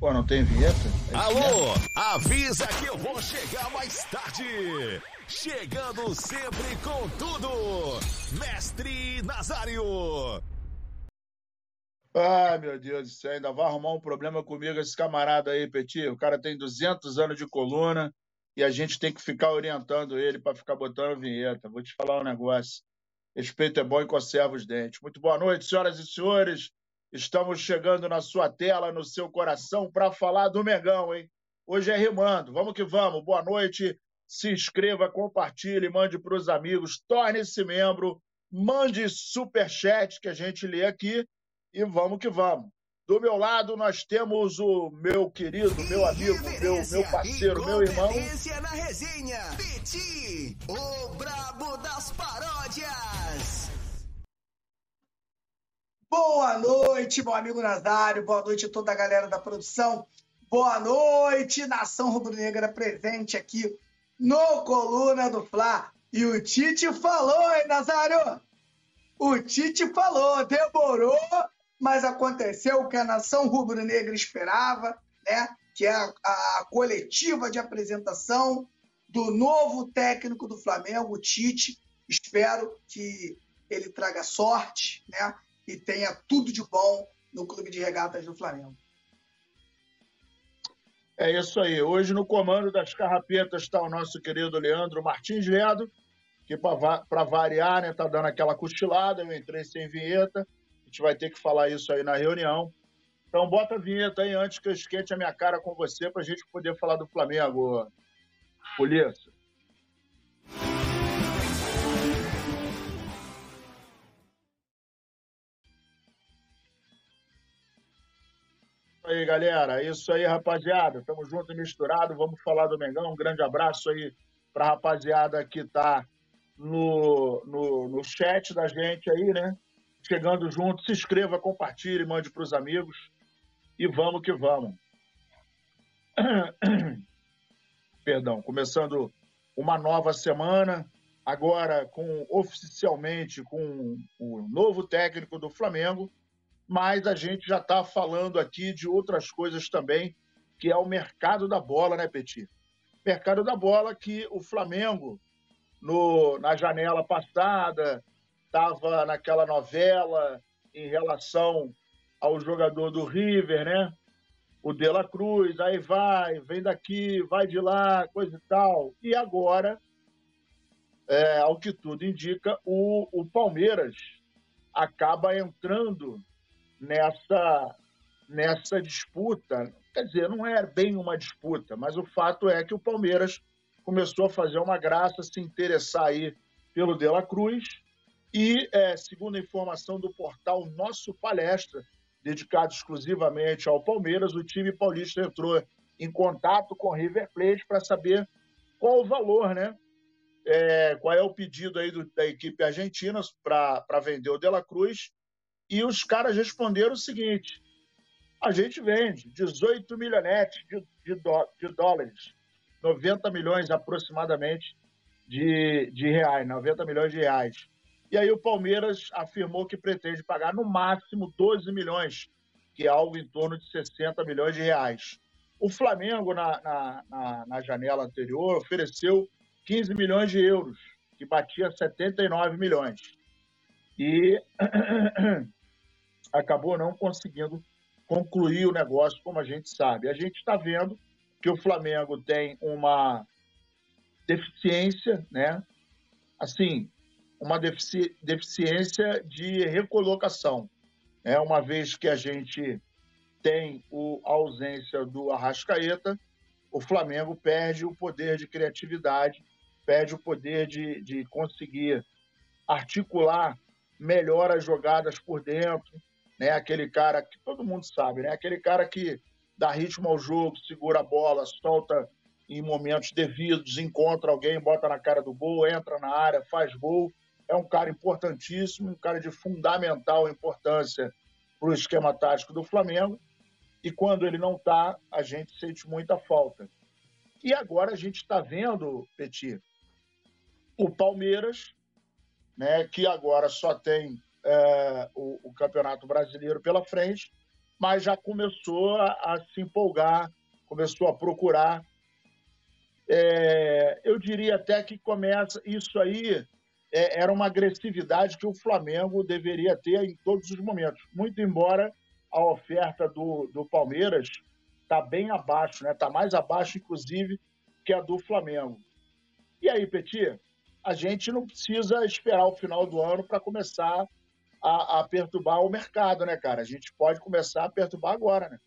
Pô, não tem vinheta? É Alô, avisa que eu vou chegar mais tarde. Chegando sempre com tudo, Mestre Nazário. Ai, meu Deus do céu, ainda vai arrumar um problema comigo esse camarada aí, Petit. O cara tem 200 anos de coluna e a gente tem que ficar orientando ele para ficar botando vinheta. Vou te falar um negócio. Respeito é bom e conserva os dentes. Muito boa noite, senhoras e senhores. Estamos chegando na sua tela, no seu coração, para falar do Megão, hein? Hoje é rimando. Vamos que vamos. Boa noite. Se inscreva, compartilhe, mande para os amigos, torne-se membro, mande super chat que a gente lê aqui e vamos que vamos. Do meu lado, nós temos o meu querido, meu amigo, meu, meu parceiro, meu irmão. na resenha, Peti, o brabo das paródias. Boa noite, meu amigo Nazário. Boa noite a toda a galera da produção. Boa noite, nação rubro-negra presente aqui no Coluna do Fla. E o Tite falou, hein, Nazário? O Tite falou, demorou, mas aconteceu o que a nação rubro-negra esperava, né? que é a, a, coletiva de apresentação do novo técnico do Flamengo, o Tite. Espero que ele traga sorte né? E tenha tudo de bom no Clube de Regatas do Flamengo. É isso aí. Hoje no comando das carrapetas está o nosso querido Leandro Martins Ledo, que para variar, né, tá dando aquela cochilada, eu entrei sem vinheta, gente vai ter que falar isso aí na reunião. Então bota a vinheta aí antes que eu esquente a minha cara com você para a gente poder falar do Flamengo, Polícia. Aí, galera. É isso aí, rapaziada. Tamo junto e misturado. Vamos falar do Mengão. Um grande abraço aí pra rapaziada que tá no, no, no chat da gente aí, né? chegando junto. Se inscreva, compartilhe, mande para os amigos. E vamos que vamos. Perdão, começando uma nova semana, agora com oficialmente com o novo técnico do Flamengo, mas a gente já está falando aqui de outras coisas também, que é o mercado da bola, né, Petit? Mercado da bola que o Flamengo, no, na janela passada, estava naquela novela em relação ao jogador do River, né? O De La Cruz, aí vai, vem daqui, vai de lá, coisa e tal. E agora, é, ao que tudo indica, o, o Palmeiras acaba entrando nessa, nessa disputa. Quer dizer, não é bem uma disputa, mas o fato é que o Palmeiras começou a fazer uma graça, se interessar aí pelo De La Cruz e, é, segundo a informação do portal Nosso Palestra, dedicado exclusivamente ao Palmeiras, o time paulista entrou em contato com o River Plate para saber qual o valor, né? É, qual é o pedido aí do, da equipe argentina para vender o De La Cruz. E os caras responderam o seguinte: a gente vende 18 milhonetes de, de, de dólares, 90 milhões aproximadamente de, de reais, 90 milhões de reais. E aí o Palmeiras afirmou que pretende pagar no máximo 12 milhões, que é algo em torno de 60 milhões de reais. O Flamengo, na, na, na, na janela anterior, ofereceu 15 milhões de euros, que batia 79 milhões. E acabou não conseguindo concluir o negócio, como a gente sabe. A gente está vendo que o Flamengo tem uma deficiência, né? Assim, uma defici deficiência de recolocação. É uma vez que a gente tem o, a ausência do Arrascaeta, o Flamengo perde o poder de criatividade, perde o poder de, de conseguir articular melhor as jogadas por dentro, né? Aquele cara que todo mundo sabe, né? Aquele cara que dá ritmo ao jogo, segura a bola, solta em momentos devidos, encontra alguém, bota na cara do gol, entra na área, faz gol é um cara importantíssimo, um cara de fundamental importância para o esquema tático do Flamengo. E quando ele não está, a gente sente muita falta. E agora a gente está vendo, Petit, o Palmeiras, né, que agora só tem é, o, o, Campeonato Brasileiro pela frente, mas já começou a, a se empolgar, começou a procurar. É, eu diria até que começa isso aí é, era uma agressividade que o Flamengo deveria ter em todos os momentos. Muito embora a oferta do, do Palmeiras está bem abaixo, né? Está mais abaixo, inclusive, que a do Flamengo. E aí, Petit, a gente não precisa esperar o final do ano para começar a, a, perturbar o mercado, né, cara? A gente pode começar a perturbar agora, né?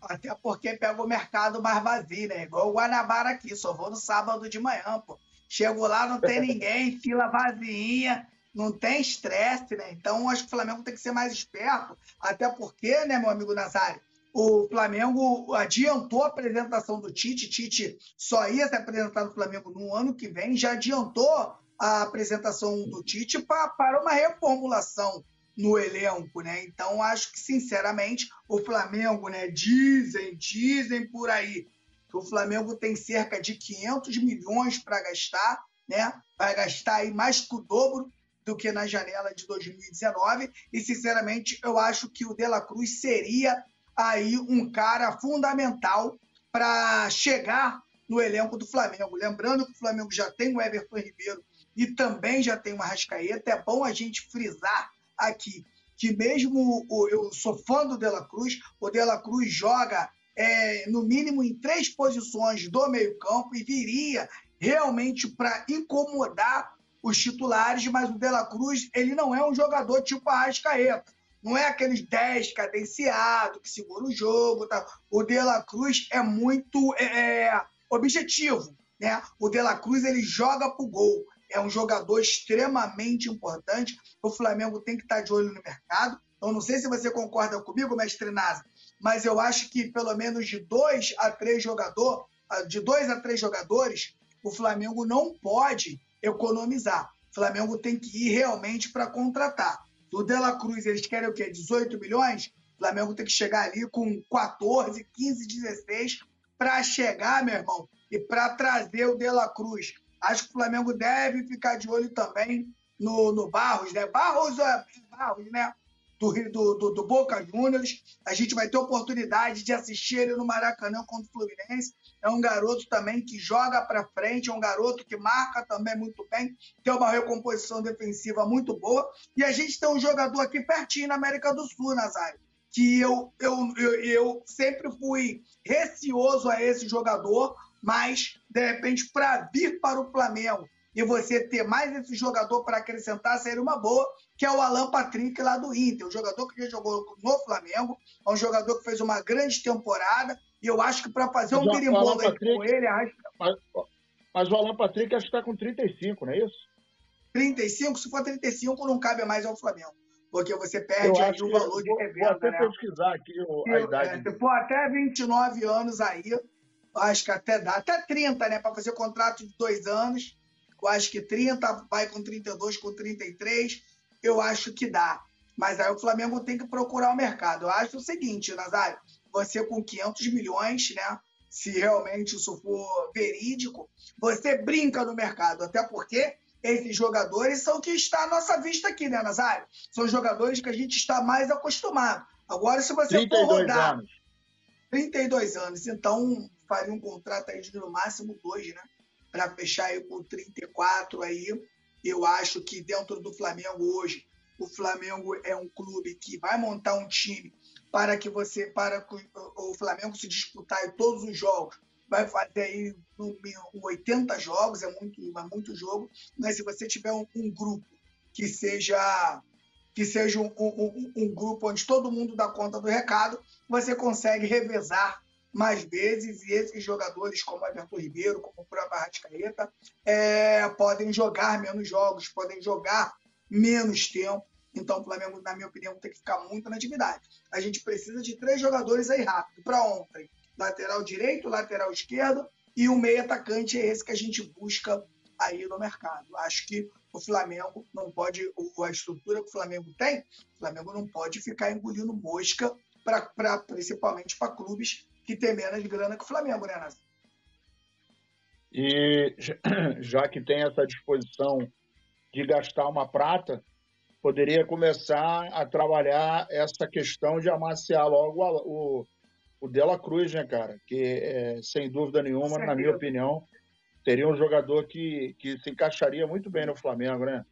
Até porque pega o mercado mais vazio, né? Igual o Guanabara aqui, só vou no sábado de manhã, pô. Chego lá, não tem ninguém, fila vazia, não tem estresse, né? Então, acho que o Flamengo tem que ser mais esperto, até porque, né, meu amigo Nazário, o Flamengo adiantou a apresentação do Tite, Tite só ia se apresentar no Flamengo no ano que vem, já adiantou a apresentação do Tite para uma reformulação no elenco, né? Então, acho que, sinceramente, o Flamengo, né, dizem, dizem por aí, que o Flamengo tem cerca de 500 milhões para gastar, né? Vai gastar aí mais que o dobro do que na janela de 2019 e sinceramente eu acho que o De La Cruz seria aí um cara fundamental para chegar no elenco do Flamengo. Lembrando que o Flamengo já tem o Everton Ribeiro e também já tem o Arrascaeta. É bom a gente frisar aqui que mesmo o, eu sou fã do De La Cruz, o De La Cruz joga é, no mínimo em três posições do meio-campo e viria realmente para incomodar os titulares, mas o De La Cruz ele não é um jogador tipo Arrascaeta. Não é aqueles 10 cadenciado que segura o jogo. Tá? O De La Cruz é muito é, é objetivo. Né? O De La Cruz ele joga pro gol. É um jogador extremamente importante. O Flamengo tem que estar de olho no mercado. Eu não sei se você concorda comigo, mestre Nasa, mas eu acho que pelo menos de dois a três jogadores, de dois a três jogadores, o Flamengo não pode economizar. O Flamengo tem que ir realmente para contratar. Do De La Cruz, eles querem o quê? 18 milhões? O Flamengo tem que chegar ali com 14, 15, 16 para chegar, meu irmão, e para trazer o De La Cruz. Acho que o Flamengo deve ficar de olho também no, no Barros, né? Barros, é, Barros, né? do, do, do, do Boca Juniors. A gente vai ter oportunidade de assistir ele no Maracanã contra o Fluminense. É um garoto também que joga para frente, é um garoto que marca também muito bem, tem uma recomposição defensiva muito boa. E a gente tem um jogador aqui pertinho na América do Sul, Nazário, que eu, eu, eu, eu sempre fui receoso a esse jogador, mas, de repente, para vir para o Flamengo e você ter mais esse jogador para acrescentar seria uma boa, que é o Alan Patrick lá do Inter, um jogador que já jogou no Flamengo, é um jogador que fez uma grande temporada, e eu acho que para fazer um birimbolo com ele... Acho... Mas, mas o Alan Patrick acho que está com 35, não é isso? 35? Se for 35, não cabe mais ao Flamengo. Porque você perde aí o valor de revenda. Vou até né? pesquisar aqui a idade. É, se for até 29 anos aí, acho que até dá. Até 30, né? Para fazer contrato de dois anos eu acho que 30, vai com 32, com 33, eu acho que dá. Mas aí o Flamengo tem que procurar o mercado. Eu acho o seguinte, Nazário, você com 500 milhões, né? Se realmente isso for verídico, você brinca no mercado. Até porque esses jogadores são que está à nossa vista aqui, né, Nazário? São jogadores que a gente está mais acostumado. Agora, se você for rodar. Anos. 32 anos. Então, faria um contrato aí de no máximo dois, né? para fechar aí com 34 aí. Eu acho que dentro do Flamengo hoje, o Flamengo é um clube que vai montar um time para que você, para que o Flamengo se disputar em todos os jogos, vai fazer aí 80 jogos, é muito, é muito jogo, mas se você tiver um, um grupo que seja que seja um, um, um, grupo onde todo mundo dá conta do recado, você consegue revezar mais vezes e esses jogadores, como Everton Ribeiro, como o próprio Arrascaeta, é, podem jogar menos jogos, podem jogar menos tempo. Então, o Flamengo, na minha opinião, tem que ficar muito na atividade. A gente precisa de três jogadores aí rápido. Para ontem, lateral direito, lateral esquerdo e o meio atacante é esse que a gente busca aí no mercado. Acho que o Flamengo não pode, a estrutura que o Flamengo tem, o Flamengo não pode ficar engolindo mosca, pra, pra principalmente para clubes que tem menos grana que o Flamengo, né, Nas? E já que tem essa disposição de gastar uma prata, poderia começar a trabalhar essa questão de amaciar logo o, o Dela Cruz, né, cara? Que, é, sem dúvida nenhuma, na minha opinião, seria um jogador que, que se encaixaria muito bem no Flamengo, né?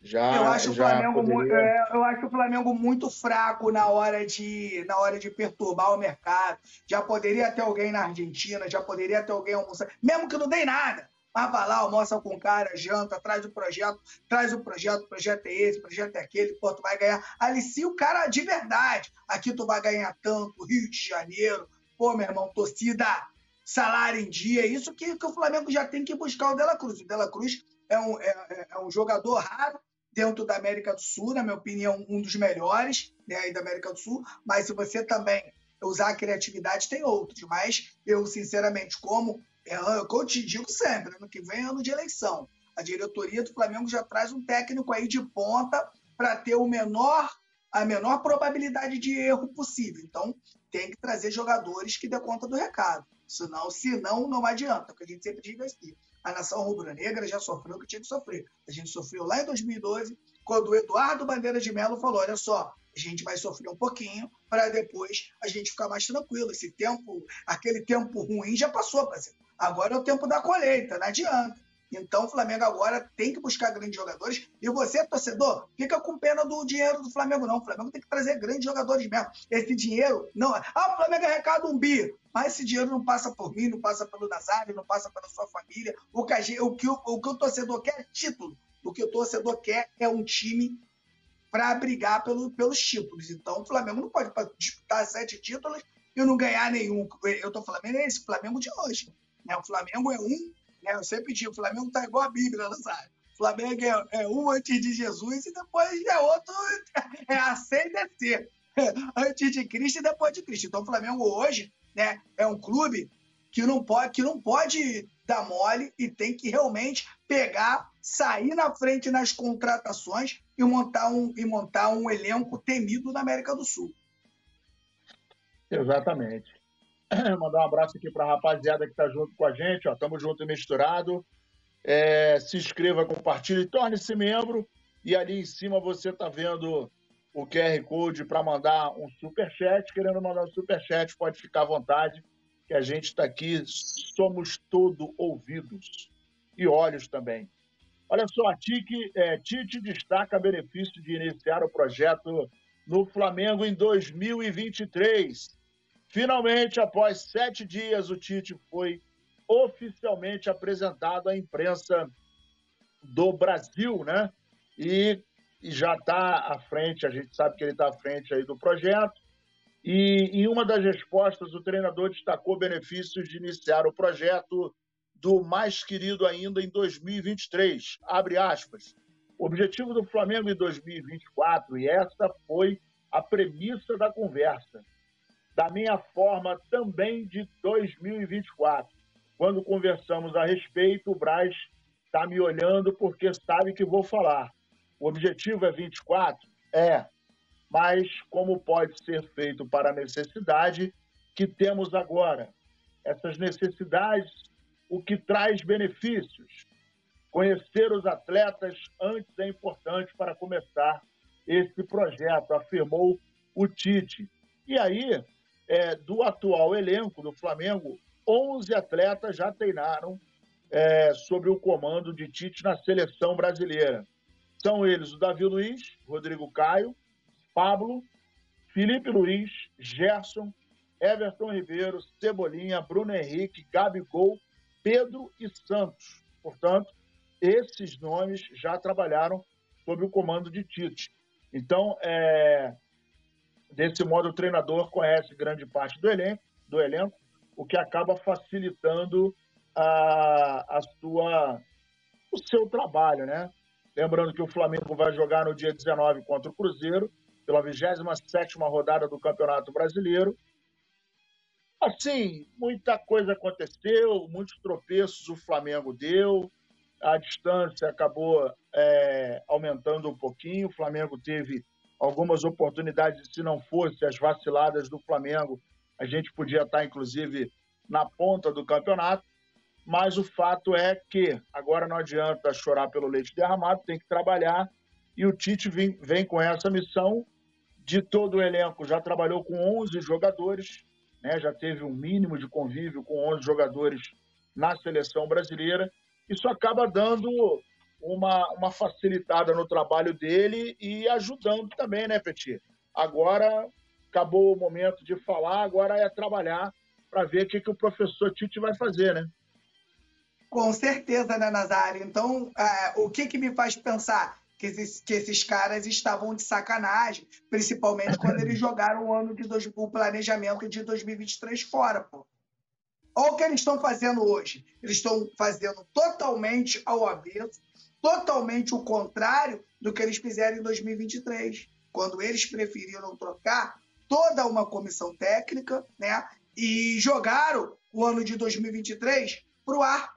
Já, eu acho já o Flamengo poderia... é, eu acho o Flamengo muito fraco na hora de na hora de perturbar o mercado. Já poderia ter alguém na Argentina, já poderia ter alguém almoçando, mesmo que não dê nada. Mas vai lá, almoça com o cara, janta, traz o projeto, traz o projeto, o projeto é esse, o projeto é aquele, pô, tu vai ganhar. Alicia o cara de verdade. Aqui tu vai ganhar tanto, Rio de Janeiro, pô, meu irmão, torcida, salário em dia, isso que, que o Flamengo já tem que buscar o Dela Cruz. O Dela Cruz é um, é, é, é um jogador raro dentro da América do Sul, na minha opinião, um dos melhores né, aí da América do Sul, mas se você também usar a criatividade, tem outros. Mas eu, sinceramente, como é eu te digo sempre, ano que vem é ano de eleição. A diretoria do Flamengo já traz um técnico aí de ponta para ter o menor, a menor probabilidade de erro possível. Então, tem que trazer jogadores que dê conta do recado. Senão, senão não adianta, porque a gente sempre diz aqui. A nação rubro-negra já sofreu o que tinha que sofrer. A gente sofreu lá em 2012, quando o Eduardo Bandeira de Mello falou: olha só, a gente vai sofrer um pouquinho para depois a gente ficar mais tranquilo. Esse tempo, aquele tempo ruim já passou, parceiro. Agora é o tempo da colheita, não adianta. Então o Flamengo agora tem que buscar grandes jogadores. E você, torcedor, fica com pena do dinheiro do Flamengo, não. O Flamengo tem que trazer grandes jogadores mesmo. Esse dinheiro não. Ah, o Flamengo arrecada um bi. Mas esse dinheiro não passa por mim, não passa pelo Nazário, não passa pela sua família. O que, o, que o, o que o torcedor quer é título. O que o torcedor quer é um time para brigar pelo, pelos títulos. Então o Flamengo não pode disputar sete títulos e não ganhar nenhum. Eu estou falando é esse Flamengo de hoje. Né? O Flamengo é um? Eu sempre digo, o Flamengo está igual a Bíblia, Nazário. O Flamengo é, é, um antes de Jesus e depois é outro, é a C e descer. antes de Cristo e depois de Cristo. Então o Flamengo hoje né, é um clube que não pode, que não pode dar mole e tem que realmente pegar, sair na frente nas contratações e montar um, e montar um elenco temido na América do Sul. Exatamente. Mandar um abraço aqui para a rapaziada que está junto com a gente. Ó, tamo junto e misturado. É, se inscreva, compartilhe, torne-se membro. E ali em cima você está vendo o QR Code para mandar um super chat. Querendo mandar um super chat, pode ficar à vontade, que a gente está aqui, somos todo ouvidos e olhos também. Olha só, Tite, é, Tite destaca benefício de iniciar o projeto no Flamengo em 2023. Finalmente, após sete dias, o Tite foi oficialmente apresentado à imprensa do Brasil, né? E, e já está à frente, a gente sabe que ele está à frente aí do projeto. E em uma das respostas, o treinador destacou benefícios de iniciar o projeto do mais querido ainda em 2023. Abre aspas. O objetivo do Flamengo em 2024, e essa foi a premissa da conversa, da minha forma também de 2024. Quando conversamos a respeito, o Braz está me olhando porque sabe que vou falar. O objetivo é 24? É. Mas como pode ser feito para a necessidade que temos agora? Essas necessidades, o que traz benefícios? Conhecer os atletas antes é importante para começar esse projeto, afirmou o Tite. E aí, é, do atual elenco do Flamengo, 11 atletas já treinaram é, sobre o comando de Tite na seleção brasileira. São eles o Davi Luiz, Rodrigo Caio, Pablo, Felipe Luiz, Gerson, Everton Ribeiro, Cebolinha, Bruno Henrique, Gabigol, Pedro e Santos. Portanto, esses nomes já trabalharam sob o comando de Tite. Então, é, Desse modo, o treinador conhece grande parte do elenco, do elenco o que acaba facilitando a, a sua, o seu trabalho, né? Lembrando que o Flamengo vai jogar no dia 19 contra o Cruzeiro, pela 27 rodada do Campeonato Brasileiro. Assim, muita coisa aconteceu, muitos tropeços o Flamengo deu, a distância acabou é, aumentando um pouquinho, o Flamengo teve algumas oportunidades, se não fosse as vaciladas do Flamengo, a gente podia estar, inclusive, na ponta do campeonato. Mas o fato é que agora não adianta chorar pelo leite derramado, tem que trabalhar e o Tite vem, vem com essa missão de todo o elenco. Já trabalhou com 11 jogadores, né? já teve um mínimo de convívio com 11 jogadores na seleção brasileira. Isso acaba dando uma, uma facilitada no trabalho dele e ajudando também, né, Petit? Agora acabou o momento de falar, agora é trabalhar para ver o que, que o professor Tite vai fazer, né? Com certeza, né, Nazário? Então, é, o que, que me faz pensar? Que esses, que esses caras estavam de sacanagem, principalmente quando eles jogaram o ano de dois, o planejamento de 2023 fora, pô. Olha o que eles estão fazendo hoje. Eles estão fazendo totalmente ao avesso, totalmente o contrário do que eles fizeram em 2023, quando eles preferiram trocar toda uma comissão técnica, né? E jogaram o ano de 2023 para o ar.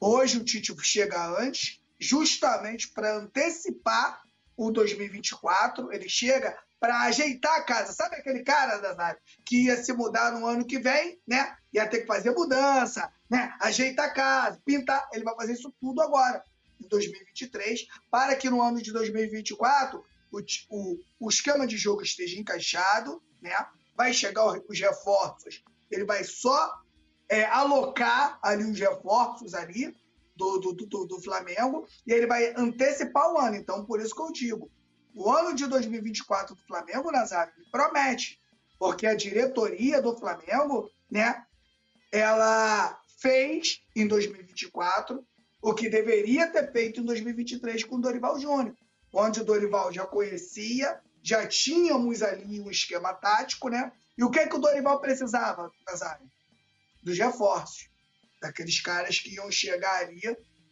Hoje o Tite chega antes, justamente para antecipar o 2024. Ele chega para ajeitar a casa. Sabe aquele cara, que ia se mudar no ano que vem, né? Ia ter que fazer mudança, né? Ajeitar a casa, pintar. Ele vai fazer isso tudo agora, em 2023, para que no ano de 2024 o, o, o esquema de jogo esteja encaixado, né? Vai chegar os reforços, ele vai só é, alocar ali os reforços ali do, do, do, do, Flamengo e ele vai antecipar o ano. Então, por isso que eu digo, o ano de 2024 do Flamengo, Nazário, promete, porque a diretoria do Flamengo, né, ela fez em 2024 o que deveria ter feito em 2023 com o Dorival Júnior, onde o Dorival já conhecia, já tínhamos ali um esquema tático, né? E o que, é que o Dorival precisava, Nazário? dos reforços, daqueles caras que iam chegar ali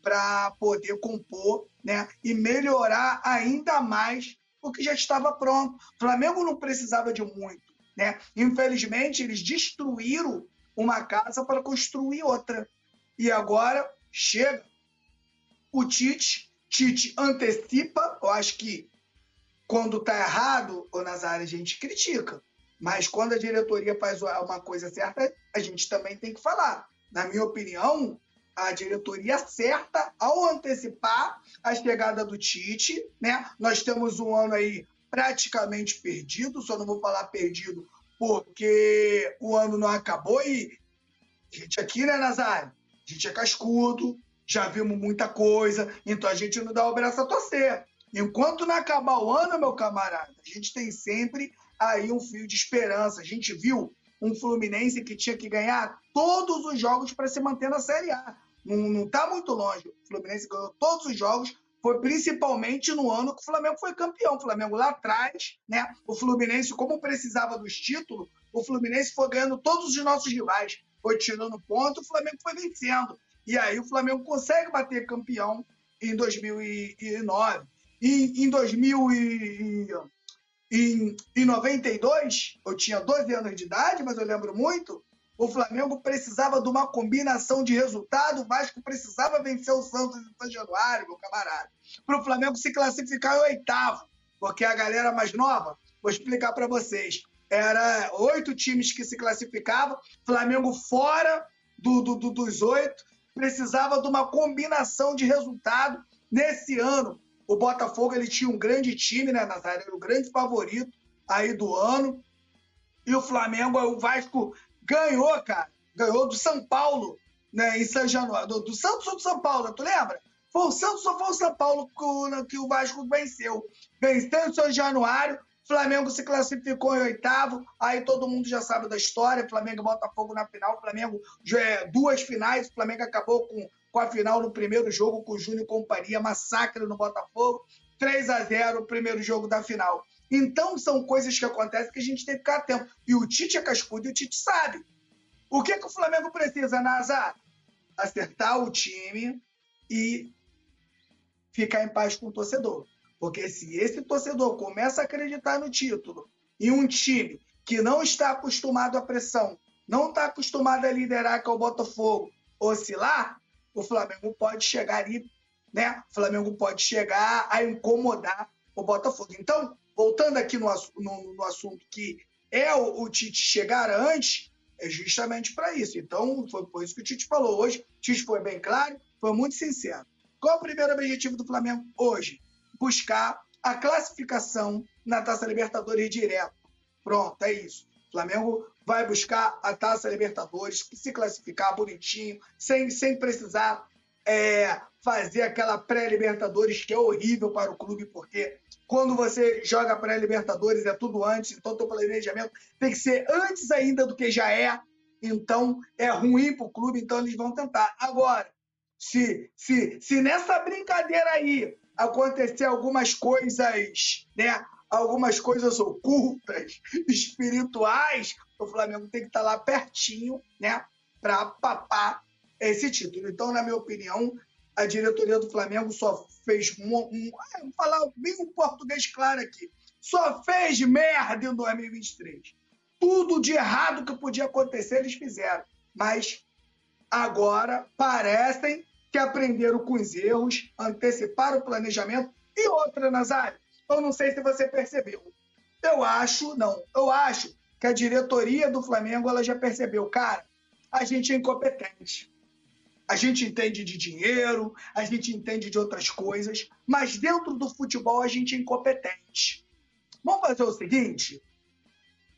para poder compor né, e melhorar ainda mais o que já estava pronto. O Flamengo não precisava de muito. Né? Infelizmente, eles destruíram uma casa para construir outra. E agora chega o Tite. Tite antecipa. Eu acho que quando está errado, o Nazário, a gente critica. Mas quando a diretoria faz uma coisa certa, a gente também tem que falar. Na minha opinião, a diretoria acerta ao antecipar a chegada do Tite, né? Nós temos um ano aí praticamente perdido, só não vou falar perdido porque o ano não acabou e a gente aqui, né, Nazário? A gente é cascudo, já vimos muita coisa, então a gente não dá o braço a torcer. Enquanto não acabar o ano, meu camarada, a gente tem sempre aí um fio de esperança. A gente viu um Fluminense que tinha que ganhar todos os jogos para se manter na Série A. Não está muito longe. O Fluminense ganhou todos os jogos, foi principalmente no ano que o Flamengo foi campeão. O Flamengo lá atrás, né? O Fluminense, como precisava dos títulos, o Fluminense foi ganhando todos os nossos rivais. Foi tirando ponto, o Flamengo foi vencendo. E aí o Flamengo consegue bater campeão em 2009. E em 2000 e, em, em 92, eu tinha 12 anos de idade, mas eu lembro muito, o Flamengo precisava de uma combinação de resultado, o Vasco precisava vencer o Santos em São Januário, meu camarada, para o Flamengo se classificar em oitavo, porque a galera mais nova, vou explicar para vocês, era oito times que se classificavam, Flamengo fora do, do, do, dos oito, precisava de uma combinação de resultado nesse ano o Botafogo ele tinha um grande time, né? Era o grande favorito aí do ano. E o Flamengo, o Vasco ganhou, cara. Ganhou do São Paulo, né, em São Januário. Do, do Santos ou do São Paulo, tu lembra? Foi o Santos ou foi o São Paulo que, que o Vasco venceu? Venceu em São Januário, Flamengo se classificou em oitavo, aí todo mundo já sabe da história, Flamengo e Botafogo na final, Flamengo é duas finais, o Flamengo acabou com com a final no primeiro jogo com o Júnior Companhia, massacre no Botafogo, 3 a 0 o primeiro jogo da final. Então são coisas que acontecem que a gente tem que ficar atento. E o Tite é cascudo e o Tite sabe. O que, que o Flamengo precisa, Nazar? Acertar o time e ficar em paz com o torcedor. Porque se esse torcedor começa a acreditar no título e um time que não está acostumado à pressão, não está acostumado a liderar, que é o Botafogo, oscilar, o Flamengo pode chegar ali, né? O Flamengo pode chegar a incomodar o Botafogo. Então, voltando aqui no, no, no assunto que é o, o, Tite chegar antes, é justamente para isso. Então, foi por isso que o Tite falou hoje. O Tite foi bem claro, foi muito sincero. Qual o primeiro objetivo do Flamengo hoje? buscar a classificação na Taça Libertadores direto. Pronto, é isso. O Flamengo vai buscar a Taça Libertadores, se classificar bonitinho, sem, sem precisar é, fazer aquela pré-Libertadores que é horrível para o clube, porque quando você joga pré-Libertadores é tudo antes, então o planejamento tem que ser antes ainda do que já é, então é ruim para o clube, então eles vão tentar. Agora, se, se, se nessa brincadeira aí acontecer algumas coisas, né? Algumas coisas ocultas, espirituais, o Flamengo tem que estar lá pertinho, né? Para papar esse título. Então, na minha opinião, a diretoria do Flamengo só fez um, um ah, vou falar bem um português claro aqui, só fez merda em 2023. Tudo de errado que podia acontecer eles fizeram, mas agora parecem que aprenderam com os erros, anteciparam o planejamento e outra, Nazário. Eu não sei se você percebeu. Eu acho, não, eu acho que a diretoria do Flamengo ela já percebeu, cara, a gente é incompetente. A gente entende de dinheiro, a gente entende de outras coisas, mas dentro do futebol a gente é incompetente. Vamos fazer o seguinte: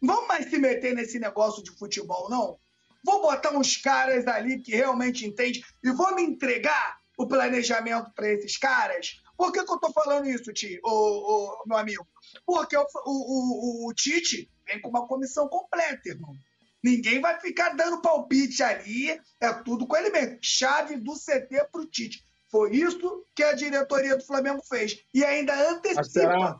vamos mais se meter nesse negócio de futebol, não? Vou botar uns caras ali que realmente entendem e vou me entregar o planejamento para esses caras. Por que, que eu estou falando isso, Ti, ô, ô, meu amigo? Porque o, o, o, o Tite vem com uma comissão completa, irmão. Ninguém vai ficar dando palpite ali, é tudo com ele mesmo. Chave do CT para o Tite. Foi isso que a diretoria do Flamengo fez. E ainda antecipa. Mas será,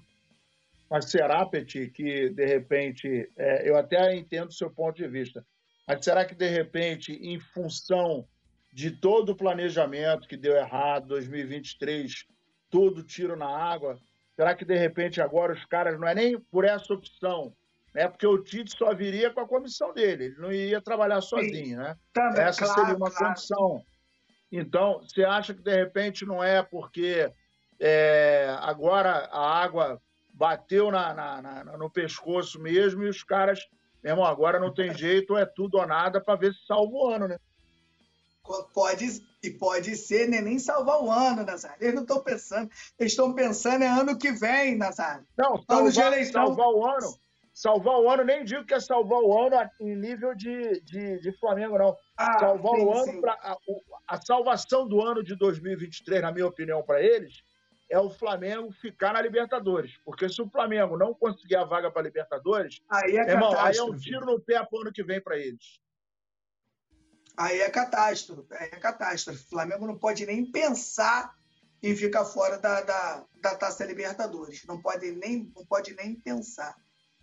mas será Petit, que de repente, é, eu até entendo o seu ponto de vista, mas será que de repente, em função de todo o planejamento que deu errado, 2023, todo tiro na água, será que de repente agora os caras, não é nem por essa opção, né? Porque o Tite só viria com a comissão dele, ele não iria trabalhar sozinho, né? Também, Essa claro, seria uma claro. condição. Então, você acha que de repente não é porque é, agora a água bateu na, na, na, no pescoço mesmo e os caras, meu irmão, agora não tem jeito, é tudo ou nada para ver se salva o ano, né? Pode, e pode ser né, nem salvar o ano, Nazário. Eles não estão pensando, eles estão pensando é ano que vem, Nazário. Não, salvar, ano de eleição. salvar o ano Salvar o ano, nem digo que é salvar o ano em nível de, de, de Flamengo, não. Ah, salvar sim, o ano, pra, a, a, salvação do ano de 2023, na minha opinião, para eles, é o Flamengo ficar na Libertadores. Porque se o Flamengo não conseguir a vaga para Libertadores, aí é, irmão, aí é um tiro no pé para o ano que vem para eles. Aí é catástrofe, aí é catástrofe. O Flamengo não pode nem pensar em ficar fora da, da, da Taça Libertadores. Não pode nem, não pode nem pensar.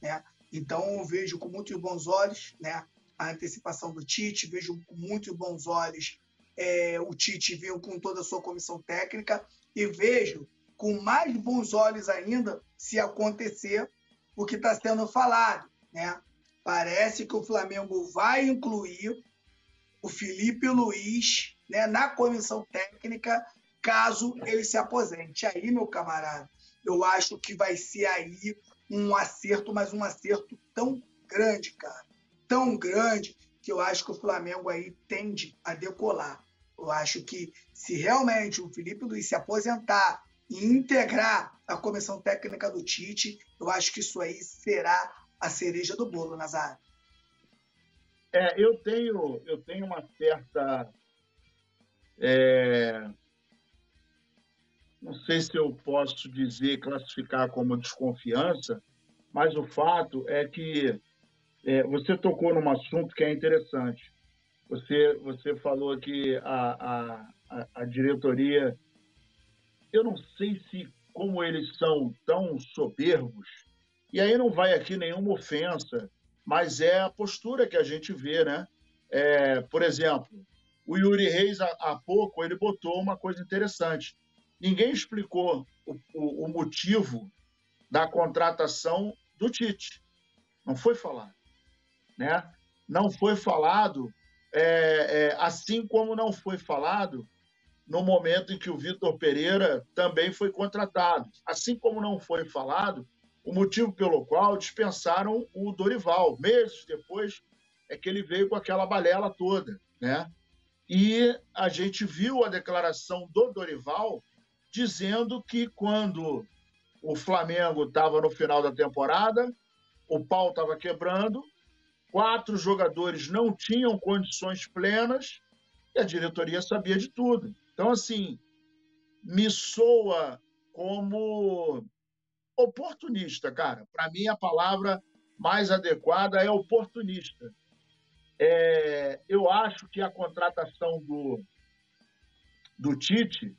Né? Então, vejo com muitos bons olhos né, a antecipação do Tite, vejo com muitos bons olhos é, o Tite vindo com toda a sua comissão técnica e vejo com mais bons olhos ainda se acontecer o que está sendo falado. Né? Parece que o Flamengo vai incluir o Felipe Luiz né, na comissão técnica caso ele se aposente. Aí, meu camarada, eu acho que vai ser aí um acerto, mas um acerto tão grande, cara, tão grande, que eu acho que o Flamengo aí tende a decolar. Eu acho que se realmente o Felipe Luiz se aposentar e integrar a comissão técnica do Tite, eu acho que isso aí será a cereja do bolo, Nazário. É, eu tenho, eu tenho uma certa é, não sei se eu posso dizer, classificar como desconfiança, mas o fato é que é, você tocou num assunto que é interessante. Você, você falou que a, a, a diretoria, eu não sei se como eles são tão soberbos, e aí não vai aqui nenhuma ofensa, mas é a postura que a gente vê, né? É, por exemplo, o Yuri Reis, há, há pouco, ele botou uma coisa interessante. Ninguém explicou o, o, o motivo da contratação do Tite. Não foi falado. Né? Não foi falado, é, é, assim como não foi falado no momento em que o Vitor Pereira também foi contratado. Assim como não foi falado o motivo pelo qual dispensaram o Dorival. Meses depois é que ele veio com aquela balela toda. Né? E a gente viu a declaração do Dorival dizendo que quando o Flamengo estava no final da temporada, o pau estava quebrando, quatro jogadores não tinham condições plenas e a diretoria sabia de tudo. Então, assim, me soa como oportunista, cara. Para mim, a palavra mais adequada é oportunista. É, eu acho que a contratação do, do Tite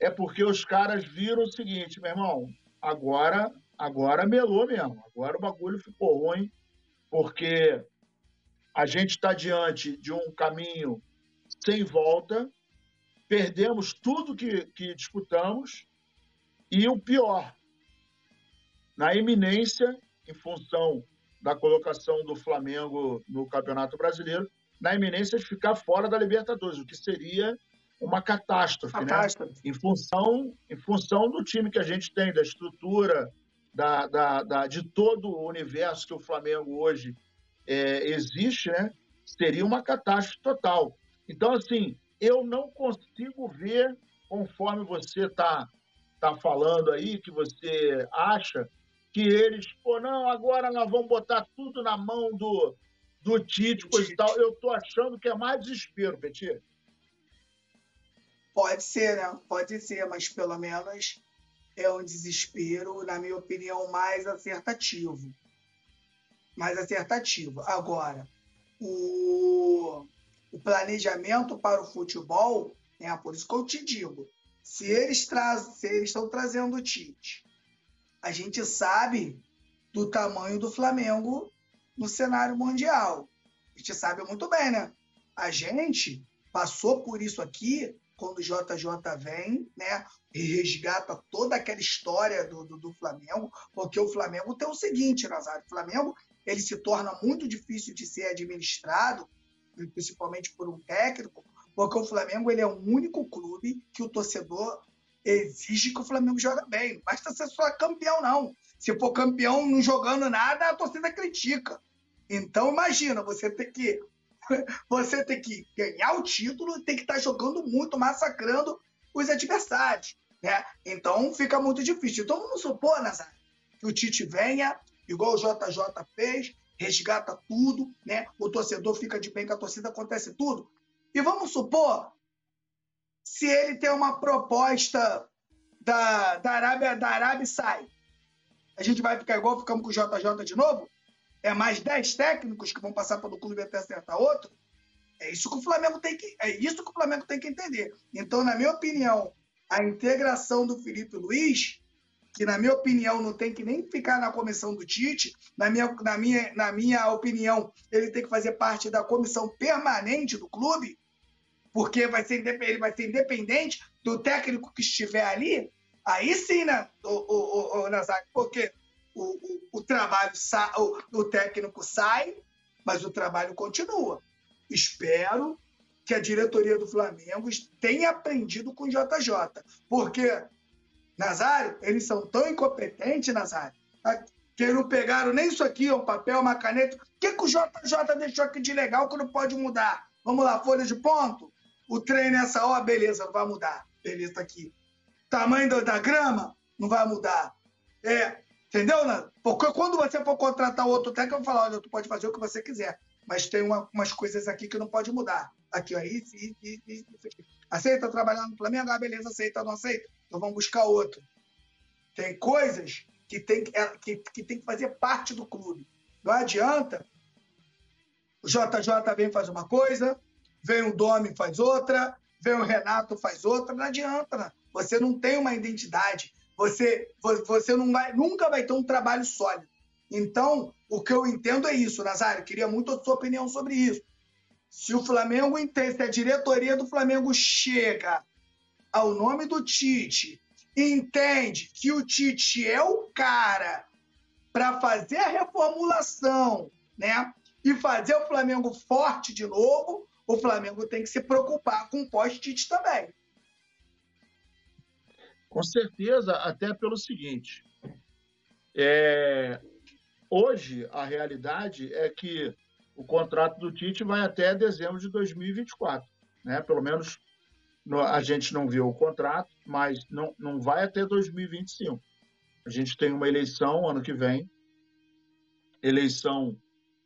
é porque os caras viram o seguinte, meu irmão, agora, agora melou mesmo, agora o bagulho ficou ruim, porque a gente está diante de um caminho sem volta, perdemos tudo que, que disputamos, e o pior, na iminência, em função da colocação do Flamengo no Campeonato Brasileiro, na iminência de ficar fora da Libertadores, o que seria uma catástrofe, catástrofe. Né? Em função, em função do time que a gente tem, da estrutura, da, da, da de todo o universo que o Flamengo hoje é, existe, né? Seria uma catástrofe total. Então, assim, eu não consigo ver, conforme você está tá falando aí, que você acha, que eles, pô, não, agora nós vamos botar tudo na mão do, do Tite, coisa e tal. Eu estou achando que é mais desespero, Petit. Pode ser, né? Pode ser, mas pelo menos é um desespero, na minha opinião, mais acertativo. Mais acertativo. Agora, o, o planejamento para o futebol, né? por isso que eu te digo, se eles, se eles estão trazendo o Tite, a gente sabe do tamanho do Flamengo no cenário mundial. A gente sabe muito bem, né? A gente passou por isso aqui quando o JJ vem, né, e resgata toda aquela história do, do, do, Flamengo, porque o Flamengo tem o seguinte, Nazário, o Flamengo ele se torna muito difícil de ser administrado, principalmente por um técnico, porque o Flamengo ele é o único clube que o torcedor exige que o Flamengo joga bem. Basta ser só campeão, não. Se for campeão não jogando nada, a torcida critica. Então, imagina, você ter que você tem que ganhar o título, tem que estar tá jogando muito, massacrando os adversários. Né? Então fica muito difícil. Então vamos supor, Nazar, que o Tite venha, igual o JJ fez, resgata tudo, né? o torcedor fica de bem com a torcida, acontece tudo. E vamos supor, se ele tem uma proposta da, da Arábia, da Arábia sai, a gente vai ficar igual ficamos com o JJ de novo? É mais 10 técnicos que vão passar pelo clube até acertar outro. É isso que o Flamengo tem que, é isso que o Flamengo tem que entender. Então, na minha opinião, a integração do Felipe Luiz, que na minha opinião não tem que nem ficar na comissão do Tite, na minha, na minha, na minha opinião, ele tem que fazer parte da comissão permanente do clube, porque vai ser, ele vai ser independente do técnico que estiver ali. Aí sim, né, o, o, o, o Nazário, porque o, o, trabalho, o, o técnico sai, mas o trabalho continua. Espero que a diretoria do Flamengo tenha aprendido com o JJ, porque, Nazário, eles são tão incompetentes, Nazário, tá? que não pegaram nem isso aqui, um papel, uma caneta. O que, que o JJ deixou aqui de legal que não pode mudar? Vamos lá, folha de ponto? O treino nessa hora, beleza, não vai mudar. Beleza, tá aqui. Tamanho da grama, não vai mudar. É, Entendeu, né? Porque quando você for contratar outro técnico, eu vou falar, olha, tu pode fazer o que você quiser, mas tem uma, umas coisas aqui que não pode mudar. Aqui, ó, isso, isso, isso, isso. Aceita trabalhar no Flamengo? Ah, beleza, aceita, não aceita? Então vamos buscar outro. Tem coisas que tem é, que, que, tem que fazer parte do clube. Não adianta o JJ vem faz uma coisa, vem o Domi faz outra, vem o Renato faz outra, não adianta. Né? Você não tem uma identidade você, você não vai, nunca vai ter um trabalho sólido. Então, o que eu entendo é isso, Nazário. Queria muito a sua opinião sobre isso. Se o Flamengo entende, se a diretoria do Flamengo chega ao nome do Tite entende que o Tite é o cara para fazer a reformulação, né? E fazer o Flamengo forte de novo, o Flamengo tem que se preocupar com o pós-Tite também. Com certeza, até pelo seguinte: é, hoje a realidade é que o contrato do Tite vai até dezembro de 2024, né? Pelo menos a gente não viu o contrato, mas não, não vai até 2025. A gente tem uma eleição ano que vem, eleição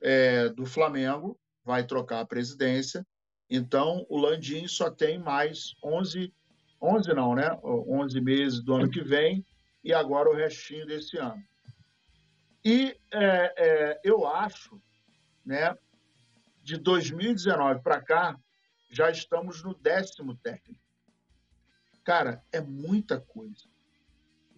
é, do Flamengo, vai trocar a presidência. Então, o Landim só tem mais 11, 11 não, né? 11 meses do ano que vem e agora o restinho desse ano. E é, é, eu acho, né, de 2019 para cá, já estamos no décimo técnico. Cara, é muita coisa.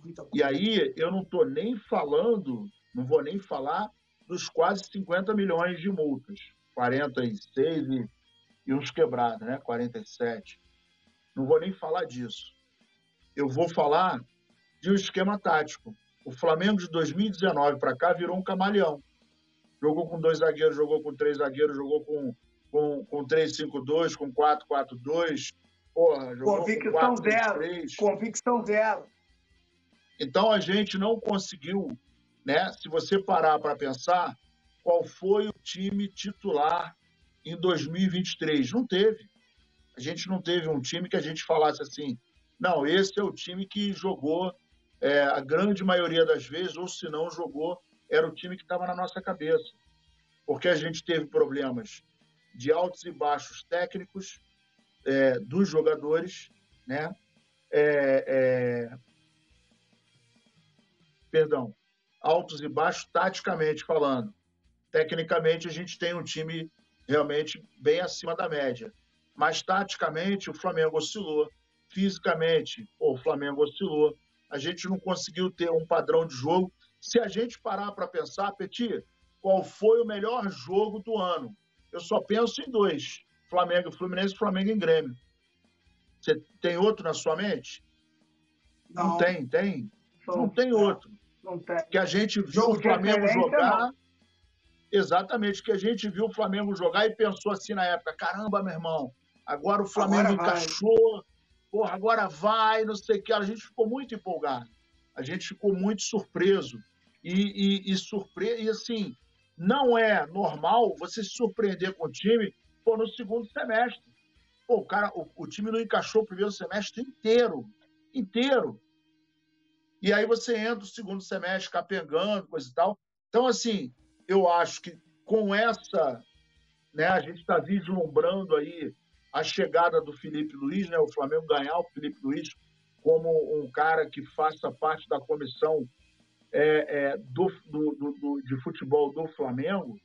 muita coisa. E aí eu não estou nem falando, não vou nem falar dos quase 50 milhões de multas. 46 e, e uns quebrados, né? 47. Não vou nem falar disso. Eu vou falar de um esquema tático. O Flamengo de 2019 para cá virou um camaleão. Jogou com dois zagueiros, jogou com três zagueiros, jogou com, com, com 3-5-2, com 4-4-2. Porra, jogou Convicção com 4, zero. 3. Convicção zero. Então a gente não conseguiu, né? Se você parar para pensar, qual foi o time titular em 2023? Não teve. A gente não teve um time que a gente falasse assim, não, esse é o time que jogou é, a grande maioria das vezes, ou se não jogou, era o time que estava na nossa cabeça. Porque a gente teve problemas de altos e baixos técnicos é, dos jogadores, né? É, é perdão, altos e baixos taticamente falando. Tecnicamente, a gente tem um time realmente bem acima da média. Mas, taticamente, o Flamengo oscilou. Fisicamente, o Flamengo oscilou. A gente não conseguiu ter um padrão de jogo. Se a gente parar para pensar, Petit, qual foi o melhor jogo do ano? Eu só penso em dois: Flamengo e Fluminense, Flamengo e Grêmio. Você tem outro na sua mente? Não, não tem, tem? Não, não tem outro. Não tem. Que a gente viu o Flamengo jogar. Não. Exatamente, que a gente viu o Flamengo jogar e pensou assim na época: caramba, meu irmão, agora o Flamengo agora encaixou, porra, agora vai, não sei o que. A gente ficou muito empolgado, a gente ficou muito surpreso. E, e, e, surpre... e assim, não é normal você se surpreender com o time pô, no segundo semestre. Pô, o, cara, o, o time não encaixou o primeiro semestre inteiro. Inteiro. E aí você entra o segundo semestre capengando, coisa e tal. Então, assim, eu acho que com essa, né, a gente está vislumbrando aí a chegada do Felipe Luiz, né, o Flamengo ganhar o Felipe Luiz como um cara que faça parte da comissão é, é, do, do, do, de futebol do Flamengo,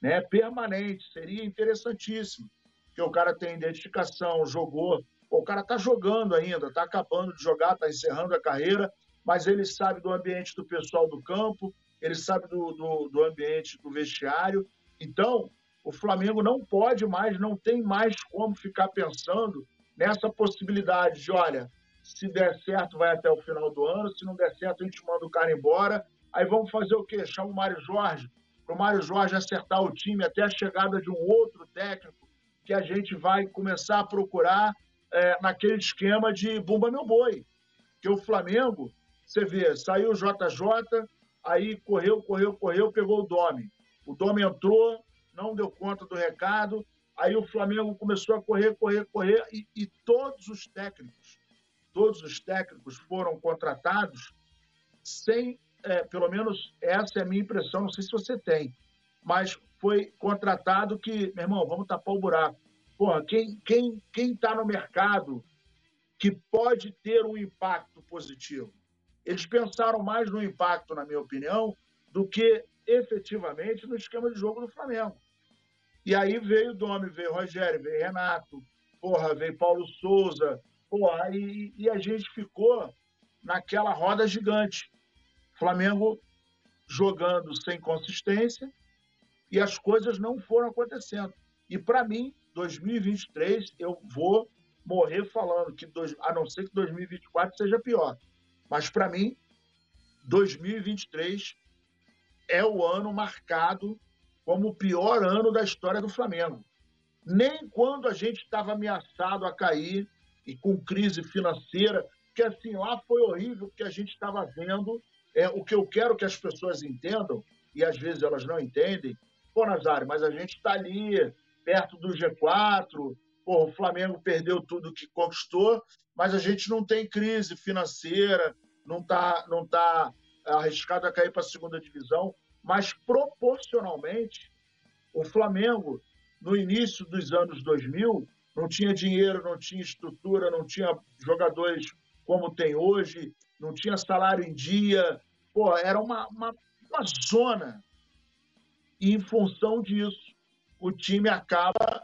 né, permanente, seria interessantíssimo, porque o cara tem identificação, jogou, o cara está jogando ainda, está acabando de jogar, está encerrando a carreira, mas ele sabe do ambiente do pessoal do campo, ele sabe do, do, do ambiente do vestiário. Então, o Flamengo não pode mais, não tem mais como ficar pensando nessa possibilidade de, olha, se der certo, vai até o final do ano, se não der certo, a gente manda o cara embora. Aí vamos fazer o quê? Chama o Mário Jorge, para o Mário Jorge acertar o time até a chegada de um outro técnico que a gente vai começar a procurar é, naquele esquema de bumba meu boi. Que o Flamengo, você vê, saiu o JJ, aí correu, correu, correu, pegou o Domi. O Domi entrou, não deu conta do recado, aí o Flamengo começou a correr, correr, correr, e, e todos os técnicos, todos os técnicos foram contratados sem, é, pelo menos essa é a minha impressão, não sei se você tem, mas foi contratado que, meu irmão, vamos tapar o buraco. Porra, quem está quem, quem tá no mercado que pode ter um impacto positivo? Eles pensaram mais no impacto, na minha opinião, do que efetivamente no esquema de jogo do Flamengo. E aí veio o Domi, veio Rogério, veio Renato, porra, veio Paulo Souza, porra, e, e a gente ficou naquela roda gigante. Flamengo jogando sem consistência e as coisas não foram acontecendo. E para mim, 2023, eu vou morrer falando que, dois, a não ser que 2024 seja pior. Mas, para mim, 2023 é o ano marcado como o pior ano da história do Flamengo. Nem quando a gente estava ameaçado a cair e com crise financeira, que assim lá foi horrível, porque a gente estava vendo é, o que eu quero que as pessoas entendam, e às vezes elas não entendem. Pô, Nazário, mas a gente está ali perto do G4, pô, o Flamengo perdeu tudo que conquistou, mas a gente não tem crise financeira, não está não tá arriscado a cair para a segunda divisão, mas proporcionalmente o Flamengo, no início dos anos 2000, não tinha dinheiro, não tinha estrutura, não tinha jogadores como tem hoje, não tinha salário em dia, pô, era uma, uma, uma zona. E em função disso, o time acaba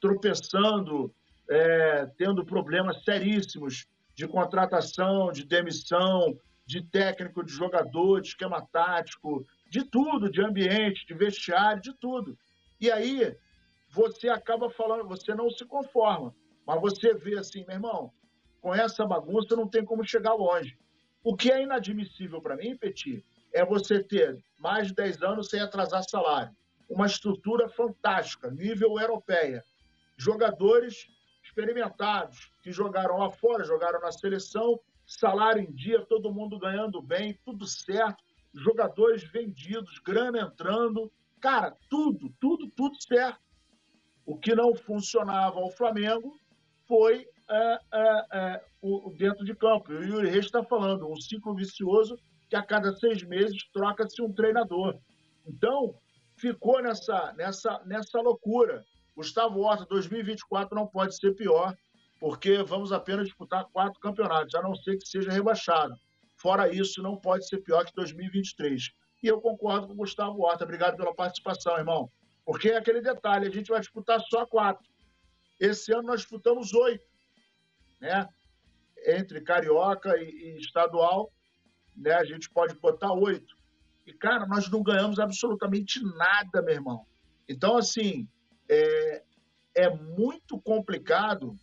tropeçando, é, tendo problemas seríssimos de contratação, de demissão, de técnico, de jogador, de esquema tático, de tudo, de ambiente, de vestiário, de tudo. E aí você acaba falando, você não se conforma, mas você vê assim, meu irmão, com essa bagunça não tem como chegar longe. O que é inadmissível para mim, Petit, é você ter mais de 10 anos sem atrasar salário. Uma estrutura fantástica, nível europeia. Jogadores experimentados, que jogaram lá fora, jogaram na seleção, salário em dia, todo mundo ganhando bem, tudo certo, jogadores vendidos, grana entrando, cara, tudo, tudo, tudo certo. O que não funcionava ao Flamengo foi é, é, é, o, dentro de campo. E o Yuri Reis está falando, um ciclo vicioso que a cada seis meses troca-se um treinador. Então, ficou nessa, nessa, nessa loucura. Gustavo Horta, 2024 não pode ser pior, porque vamos apenas disputar quatro campeonatos, a não ser que seja rebaixado. Fora isso, não pode ser pior que 2023. E eu concordo com o Gustavo Horta. Obrigado pela participação, irmão. Porque é aquele detalhe, a gente vai disputar só quatro. Esse ano nós disputamos oito, né? Entre carioca e, e estadual, né? A gente pode botar oito. E, cara, nós não ganhamos absolutamente nada, meu irmão. Então, assim, é, é muito complicado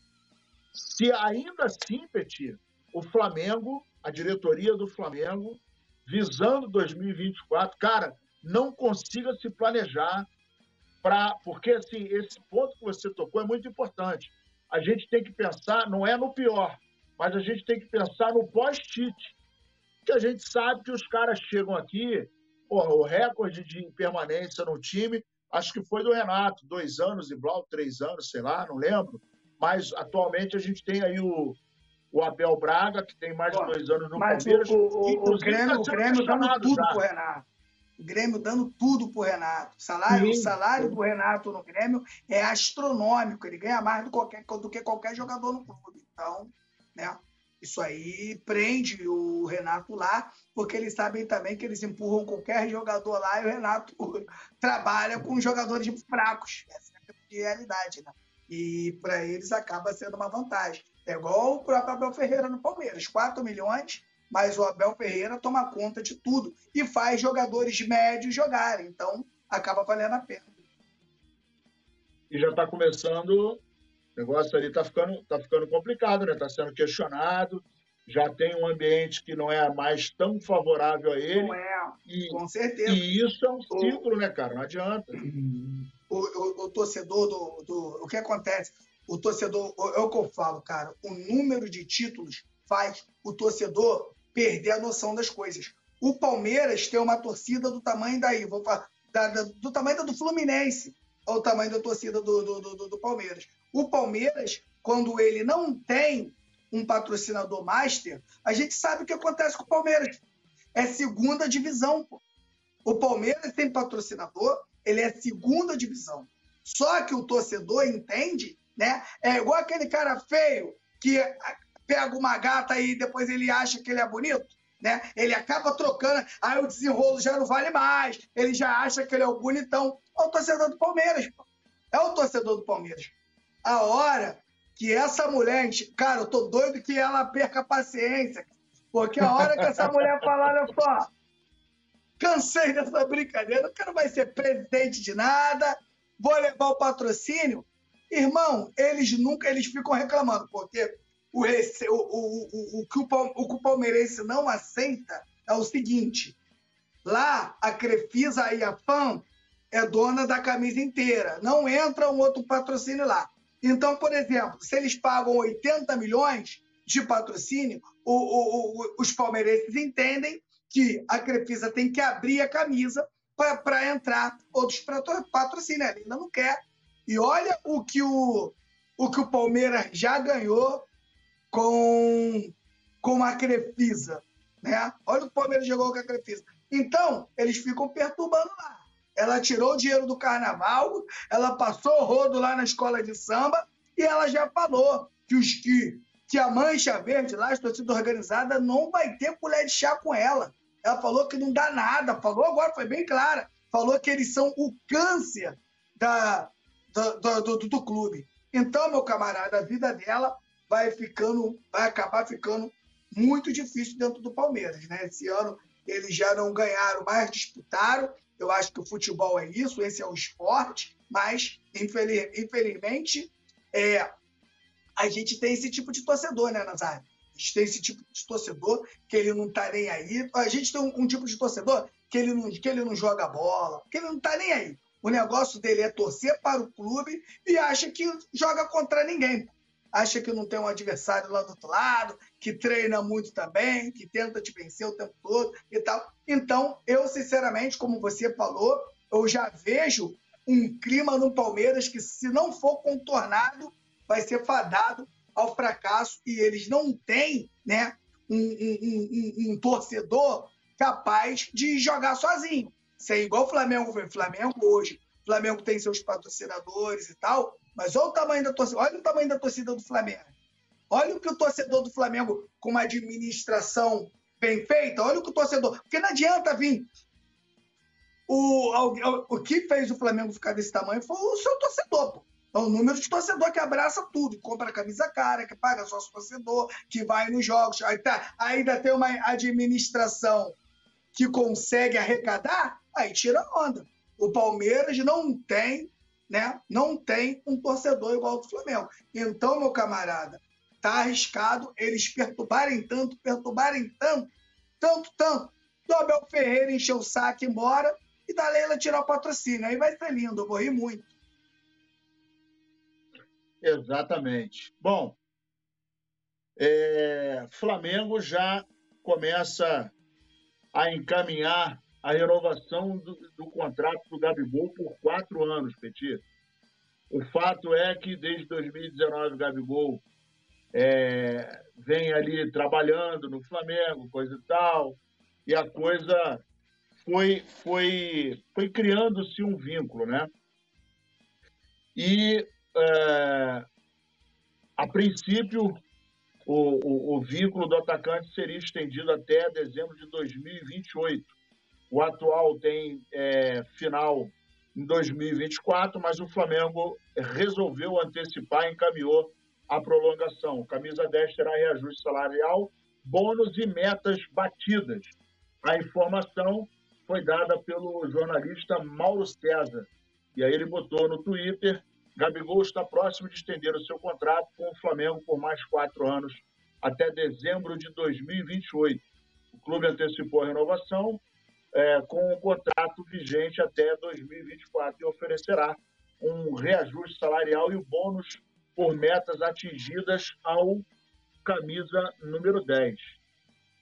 se ainda assim, Petit, o Flamengo, a diretoria do Flamengo, visando 2024, cara, não consiga se planejar para. Porque, assim, esse ponto que você tocou é muito importante. A gente tem que pensar, não é no pior, mas a gente tem que pensar no pós-Tite. Que a gente sabe que os caras chegam aqui, porra, o recorde de permanência no time acho que foi do Renato, dois anos e Blau, três anos, sei lá, não lembro. Mas atualmente a gente tem aí o, o Abel Braga, que tem mais de dois anos no mas Palmeiras. O, o, o Grêmio, tá o Grêmio dando tudo já. pro Renato. O Grêmio dando tudo pro Renato. Salário, sim, o salário sim. do Renato no Grêmio é astronômico. Ele ganha mais do, qualquer, do que qualquer jogador no clube. Então, né? Isso aí prende o Renato lá, porque eles sabem também que eles empurram qualquer jogador lá e o Renato trabalha com jogadores fracos. Essa é a realidade, né? E para eles acaba sendo uma vantagem. É igual o próprio Abel Ferreira no Palmeiras: 4 milhões, mas o Abel Ferreira toma conta de tudo e faz jogadores médios jogarem. Então acaba valendo a pena. E já está começando o negócio ali está ficando, tá ficando complicado, né? Está sendo questionado, já tem um ambiente que não é mais tão favorável a ele. Não é, e, com certeza. E isso é um ciclo, né, cara? Não adianta. O, o, o, torcedor do, do. O que acontece? O torcedor, é o que eu falo, cara, o número de títulos faz o torcedor perder a noção das coisas. O Palmeiras tem uma torcida do tamanho daí, vou falar, da, da, do tamanho da do Fluminense, ou o tamanho da torcida do, do, do, do Palmeiras. O Palmeiras, quando ele não tem um patrocinador master, a gente sabe o que acontece com o Palmeiras. É segunda divisão. Pô. O Palmeiras tem patrocinador, ele é segunda divisão. Só que o torcedor entende, né? É igual aquele cara feio que pega uma gata e depois ele acha que ele é bonito, né? Ele acaba trocando, aí o desenrolo já não vale mais, ele já acha que ele é o bonitão. É o torcedor do Palmeiras, pô. É o torcedor do Palmeiras a hora que essa mulher, cara, eu tô doido que ela perca a paciência, porque a hora que essa mulher falar, olha só, cansei dessa brincadeira, eu quero mais ser presidente de nada, vou levar o patrocínio. Irmão, eles nunca, eles ficam reclamando, porque o, o, o, o que o palmeirense não aceita é o seguinte, lá a Crefisa e a FAM é dona da camisa inteira, não entra um outro patrocínio lá. Então, por exemplo, se eles pagam 80 milhões de patrocínio, o, o, o, os palmeirenses entendem que a Crefisa tem que abrir a camisa para entrar outros patrocínios. Ela ainda não quer. E olha o que o, o, que o Palmeiras já ganhou com, com a Crefisa. Né? Olha o Palmeiras jogou com a Crefisa. Então, eles ficam perturbando lá. Ela tirou o dinheiro do carnaval, ela passou rodo lá na escola de samba e ela já falou que os que, que a Mancha Verde, lá, a torcida organizada, não vai ter colher de chá com ela. Ela falou que não dá nada, falou agora, foi bem clara. Falou que eles são o câncer da, do, do, do, do clube. Então, meu camarada, a vida dela vai ficando, vai acabar ficando muito difícil dentro do Palmeiras, né? Esse ano eles já não ganharam, mas disputaram. Eu acho que o futebol é isso, esse é o esporte, mas infeliz, infelizmente é, a gente tem esse tipo de torcedor, né, Nazário? Gente tem esse tipo de torcedor que ele não tá nem aí. A gente tem um, um tipo de torcedor que ele, não, que ele não joga bola, que ele não tá nem aí. O negócio dele é torcer para o clube e acha que joga contra ninguém acha que não tem um adversário lá do outro lado, que treina muito também, que tenta te vencer o tempo todo e tal. Então, eu, sinceramente, como você falou, eu já vejo um clima no Palmeiras que, se não for contornado, vai ser fadado ao fracasso e eles não têm né, um, um, um, um torcedor capaz de jogar sozinho. Ser igual o Flamengo foi. Flamengo hoje. O Flamengo tem seus patrocinadores e tal, mas olha o tamanho da torcida, olha o tamanho da torcida do Flamengo. Olha o que o torcedor do Flamengo, com uma administração bem feita, olha o que o torcedor. Porque não adianta vir. O, o, o que fez o Flamengo ficar desse tamanho foi o seu torcedor, pô. É o número de torcedor que abraça tudo, compra camisa cara, que paga sócio torcedor, que vai nos jogos. Aí tá, ainda tem uma administração que consegue arrecadar, aí tira onda. O Palmeiras não tem né, não tem um torcedor igual ao do Flamengo. Então, meu camarada, tá arriscado eles perturbarem tanto, perturbarem tanto, tanto, tanto, do Abel Ferreira encher o saco e embora, e da Leila tirar o patrocínio. Aí vai ser lindo, eu vou rir muito. Exatamente. Bom, é, Flamengo já começa a encaminhar a renovação do, do, contrato do Gabigol por quatro anos, Petit. O fato é que desde 2019 o Gabigol é, vem ali trabalhando no Flamengo, coisa e tal, e a coisa foi, foi, foi criando-se um vínculo, né? E, é, a princípio, o, o, o vínculo do atacante seria estendido até dezembro de 2028 o atual tem é, final em 2024, mas o Flamengo resolveu antecipar e encaminhou a prolongação. Camisa 10 terá reajuste salarial, bônus e metas batidas. A informação foi dada pelo jornalista Mauro César. E aí ele botou no Twitter: Gabigol está próximo de estender o seu contrato com o Flamengo por mais quatro anos, até dezembro de 2028. O clube antecipou a renovação é, com o contrato vigente até 2024 e oferecerá um reajuste salarial e o bônus por metas atingidas ao camisa número 10.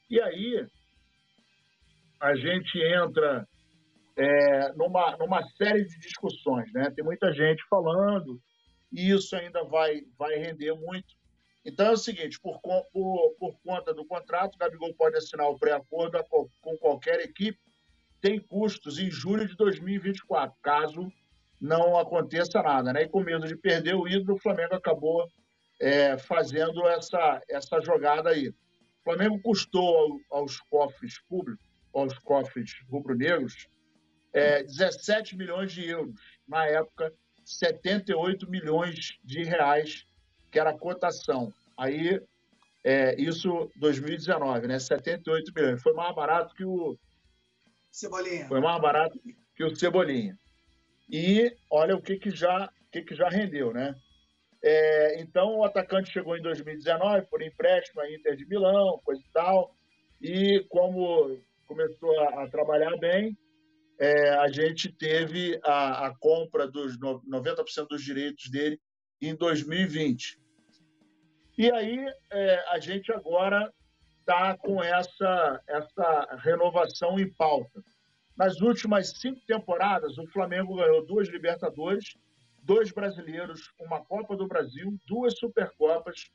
E aí a gente entra é, numa, numa série de discussões, né? Tem muita gente falando e isso ainda vai, vai render muito. Então é o seguinte, por, por, por conta do contrato, o Gabigol pode assinar o pré-acordo com qualquer equipe tem custos em julho de 2024, caso não aconteça nada. Né? E com medo de perder o ídolo, o Flamengo acabou é, fazendo essa, essa jogada aí. O Flamengo custou aos cofres públicos, aos cofres rubro-negros, é, 17 milhões de euros. Na época, 78 milhões de reais, que era a cotação. Aí, é, isso 2019, né? 78 milhões. Foi mais barato que o, Cebolinha. Foi mais barato que o Cebolinha. E olha o que, que, já, que, que já rendeu, né? É, então, o atacante chegou em 2019 por empréstimo à Inter de Milão, coisa e tal. E como começou a, a trabalhar bem, é, a gente teve a, a compra dos 90% dos direitos dele em 2020. E aí, é, a gente agora está com essa, essa renovação em pauta. Nas últimas cinco temporadas, o Flamengo ganhou duas Libertadores, dois brasileiros, uma Copa do Brasil, duas Supercopas,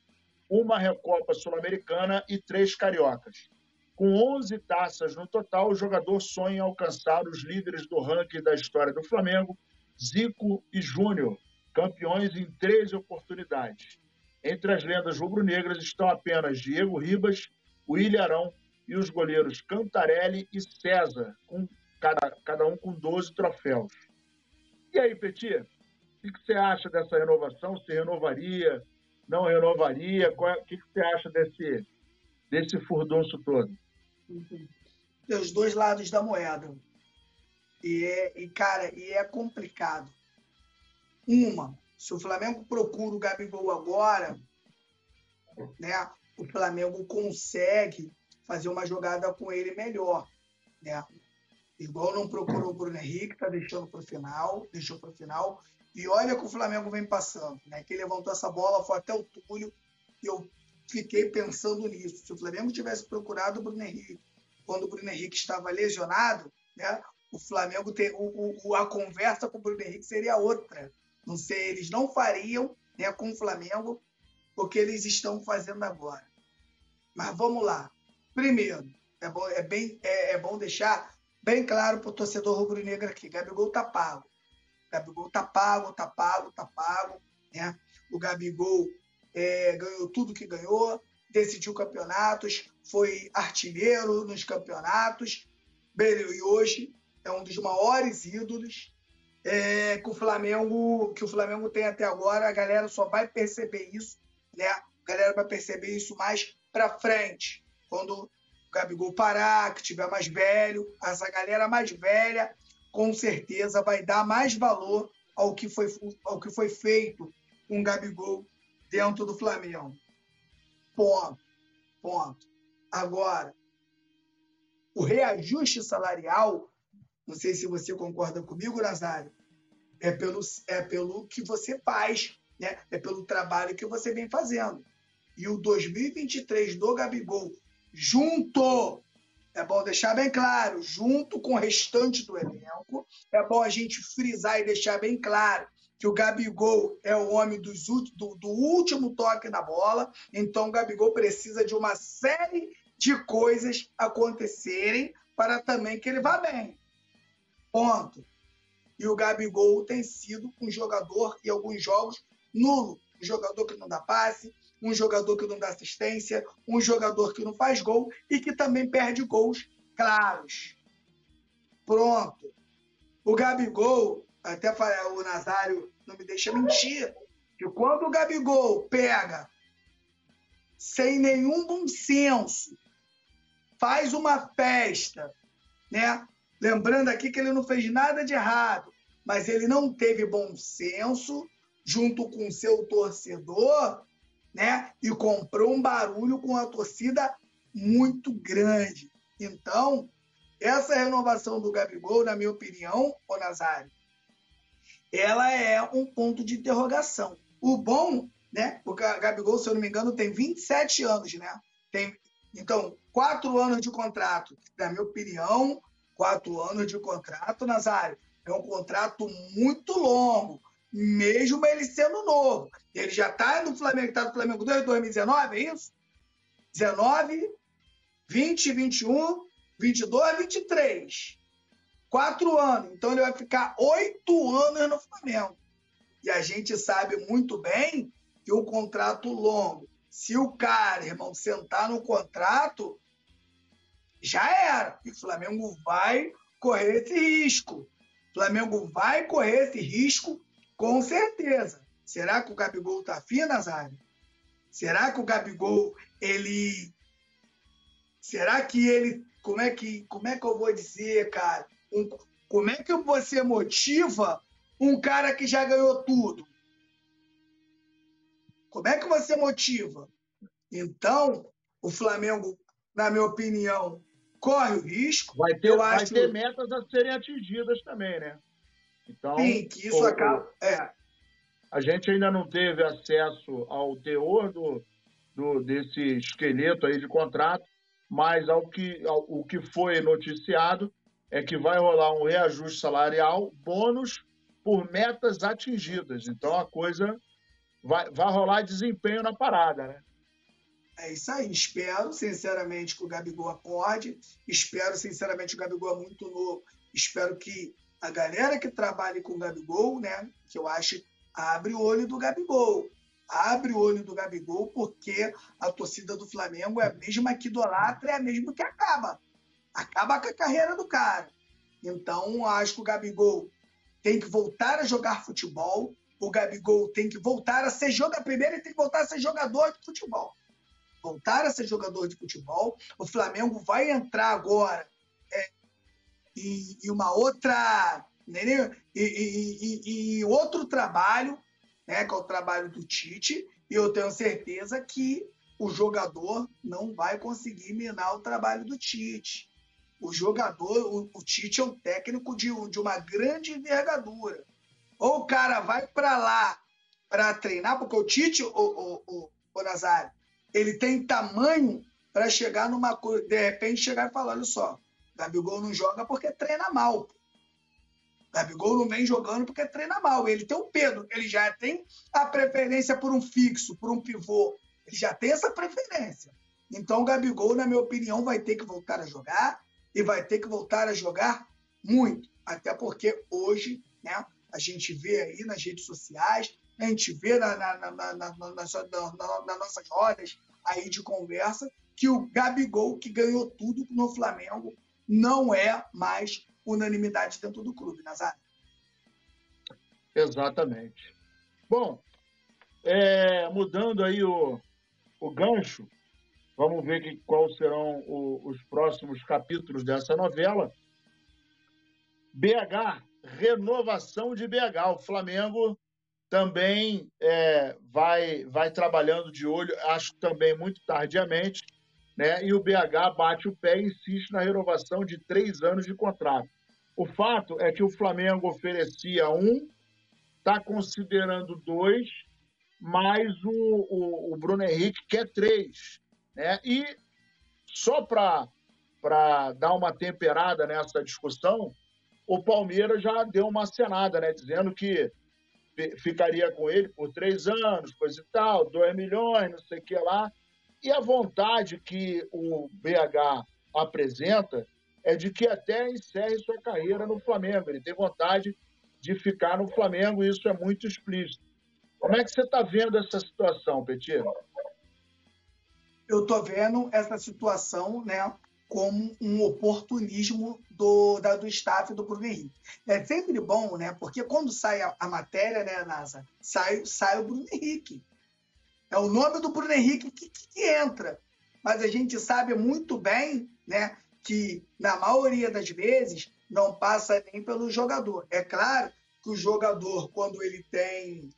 uma Recopa Sul-Americana e três Cariocas. Com 11 taças no total, o jogador sonha alcançar os líderes do ranking da história do Flamengo, Zico e Júnior, campeões em 13 oportunidades. Entre as lendas rubro-negras estão apenas Diego Ribas, William Arão e os goleiros Cantarelli e César, com cada, cada um com 12 troféus. E aí, Petit, o que você acha dessa renovação? Se renovaria, não renovaria? É, o que você acha desse, desse furdunço todo? Tem os dois lados da moeda. E, é, e, cara, e é complicado. Uma, se o Flamengo procura o Gabigol agora, né, o Flamengo consegue fazer uma jogada com ele melhor. Né? Igual não procurou o Bruno Henrique, tá deixando para o final, deixou para o final. E olha que o Flamengo vem passando, né? Que levantou essa bola, foi até o Túlio, e eu fiquei pensando nisso. Se o Flamengo tivesse procurado o Bruno Henrique quando o Bruno Henrique estava lesionado, né? O Flamengo tem o, o, a conversa com o Bruno Henrique seria outra. Não sei, eles não fariam, né, com o Flamengo o que eles estão fazendo agora. Mas vamos lá. Primeiro, é bom, é bem, é, é bom deixar bem claro para o torcedor rubro-negro aqui: Gabigol tá pago. Gabigol tá pago, tá pago, tá pago. Né? O Gabigol é, ganhou tudo que ganhou, decidiu campeonatos, foi artilheiro nos campeonatos, e hoje é um dos maiores ídolos é, que o Flamengo que o Flamengo tem até agora. A galera só vai perceber isso, né? A galera vai perceber isso mais para frente, quando o Gabigol parar, que tiver mais velho, essa galera mais velha com certeza vai dar mais valor ao que foi, ao que foi feito com o Gabigol dentro do Flamengo. Ponto. Ponto. Agora, o reajuste salarial, não sei se você concorda comigo, Nazário, é pelo, é pelo que você faz, né? é pelo trabalho que você vem fazendo. E o 2023 do Gabigol, junto é bom deixar bem claro, junto com o restante do elenco, é bom a gente frisar e deixar bem claro que o Gabigol é o homem dos, do, do último toque na bola, então o Gabigol precisa de uma série de coisas acontecerem para também que ele vá bem. Ponto. E o Gabigol tem sido um jogador, em alguns jogos, nulo. Um jogador que não dá passe, um jogador que não dá assistência, um jogador que não faz gol e que também perde gols claros. Pronto. O Gabigol, até o Nazário não me deixa mentir, que quando o Gabigol pega sem nenhum bom senso, faz uma festa, né? Lembrando aqui que ele não fez nada de errado, mas ele não teve bom senso junto com seu torcedor né? E comprou um barulho com a torcida muito grande. Então, essa renovação do Gabigol, na minha opinião, ô Nazário, ela é um ponto de interrogação. O bom, né? Porque o Gabigol, se eu não me engano, tem 27 anos, né? Tem, então, quatro anos de contrato. Na minha opinião, quatro anos de contrato, Nazário, é um contrato muito longo mesmo ele sendo novo. Ele já está no Flamengo, está no Flamengo desde 2019, é isso? 19, 20, 21, 22, 23. Quatro anos. Então ele vai ficar oito anos no Flamengo. E a gente sabe muito bem que o contrato longo, se o cara, irmão, sentar no contrato, já era. E o Flamengo vai correr esse risco. O Flamengo vai correr esse risco com certeza. Será que o Gabigol tá afim, Nazário? Será que o Gabigol, ele. Será que ele. Como é que, como é que eu vou dizer, cara? Um... Como é que você motiva um cara que já ganhou tudo? Como é que você motiva? Então, o Flamengo, na minha opinião, corre o risco. Vai ter, vai acho... ter metas a serem atingidas também, né? Então, Sim, que isso o, acaba. É. A gente ainda não teve acesso ao teor do, do, desse esqueleto aí de contrato, mas ao que, ao, o que foi noticiado é que vai rolar um reajuste salarial, bônus por metas atingidas. Então a coisa vai, vai rolar desempenho na parada, né? É isso aí. Espero, sinceramente, que o Gabigol acorde. Espero, sinceramente, o Gabigol é muito novo. Espero que a galera que trabalhe com o Gabigol, né? Que eu acho, abre o olho do Gabigol. Abre o olho do Gabigol, porque a torcida do Flamengo é a mesma que idolatra, é a mesma que acaba. Acaba com a carreira do cara. Então, acho que o Gabigol tem que voltar a jogar futebol. O Gabigol tem que voltar a ser jogador. Primeiro, ele tem que voltar a ser jogador de futebol. Voltar a ser jogador de futebol. O Flamengo vai entrar agora é, em, uma outra. Né, e, outro trabalho, né, que é o trabalho do Tite. E eu tenho certeza que o jogador não vai conseguir minar o trabalho do Tite. O jogador, o, o Tite é um técnico de, de uma grande envergadura. Ou o cara vai para lá para treinar, porque o Tite, o, o, o, o Nazário, ele tem tamanho para chegar numa coisa, de repente chegar e falar: olha só, Gabigol não joga porque treina mal. Gabigol não vem jogando porque treina mal. Ele tem o Pedro, ele já tem a preferência por um fixo, por um pivô. Ele já tem essa preferência. Então o Gabigol, na minha opinião, vai ter que voltar a jogar e vai ter que voltar a jogar muito. Até porque hoje, né, a gente vê aí nas redes sociais, a gente vê na, na, na, na, na, nas nossas rodas aí de conversa, que o Gabigol, que ganhou tudo no Flamengo, não é mais unanimidade dentro do clube, Nazário. Exatamente. Bom, é, mudando aí o, o gancho, Vamos ver que, quais serão o, os próximos capítulos dessa novela. BH, renovação de BH. O Flamengo também é, vai, vai trabalhando de olho, acho também muito tardiamente, né? e o BH bate o pé e insiste na renovação de três anos de contrato. O fato é que o Flamengo oferecia um, está considerando dois, mas o, o, o Bruno Henrique quer três. Né? E só para dar uma temperada nessa discussão, o Palmeiras já deu uma acenada, né? dizendo que ficaria com ele por três anos, coisa e tal, dois milhões, não sei o que lá. E a vontade que o BH apresenta é de que até encerre sua carreira no Flamengo. Ele tem vontade de ficar no Flamengo, e isso é muito explícito. Como é que você está vendo essa situação, Petir? Eu estou vendo essa situação né, como um oportunismo do, da, do staff do Bruno Henrique. É sempre bom, né? Porque quando sai a, a matéria, né, NASA, sai, sai o Bruno Henrique. É o nome do Bruno Henrique que, que, que entra. Mas a gente sabe muito bem né, que, na maioria das vezes, não passa nem pelo jogador. É claro que o jogador, quando ele tem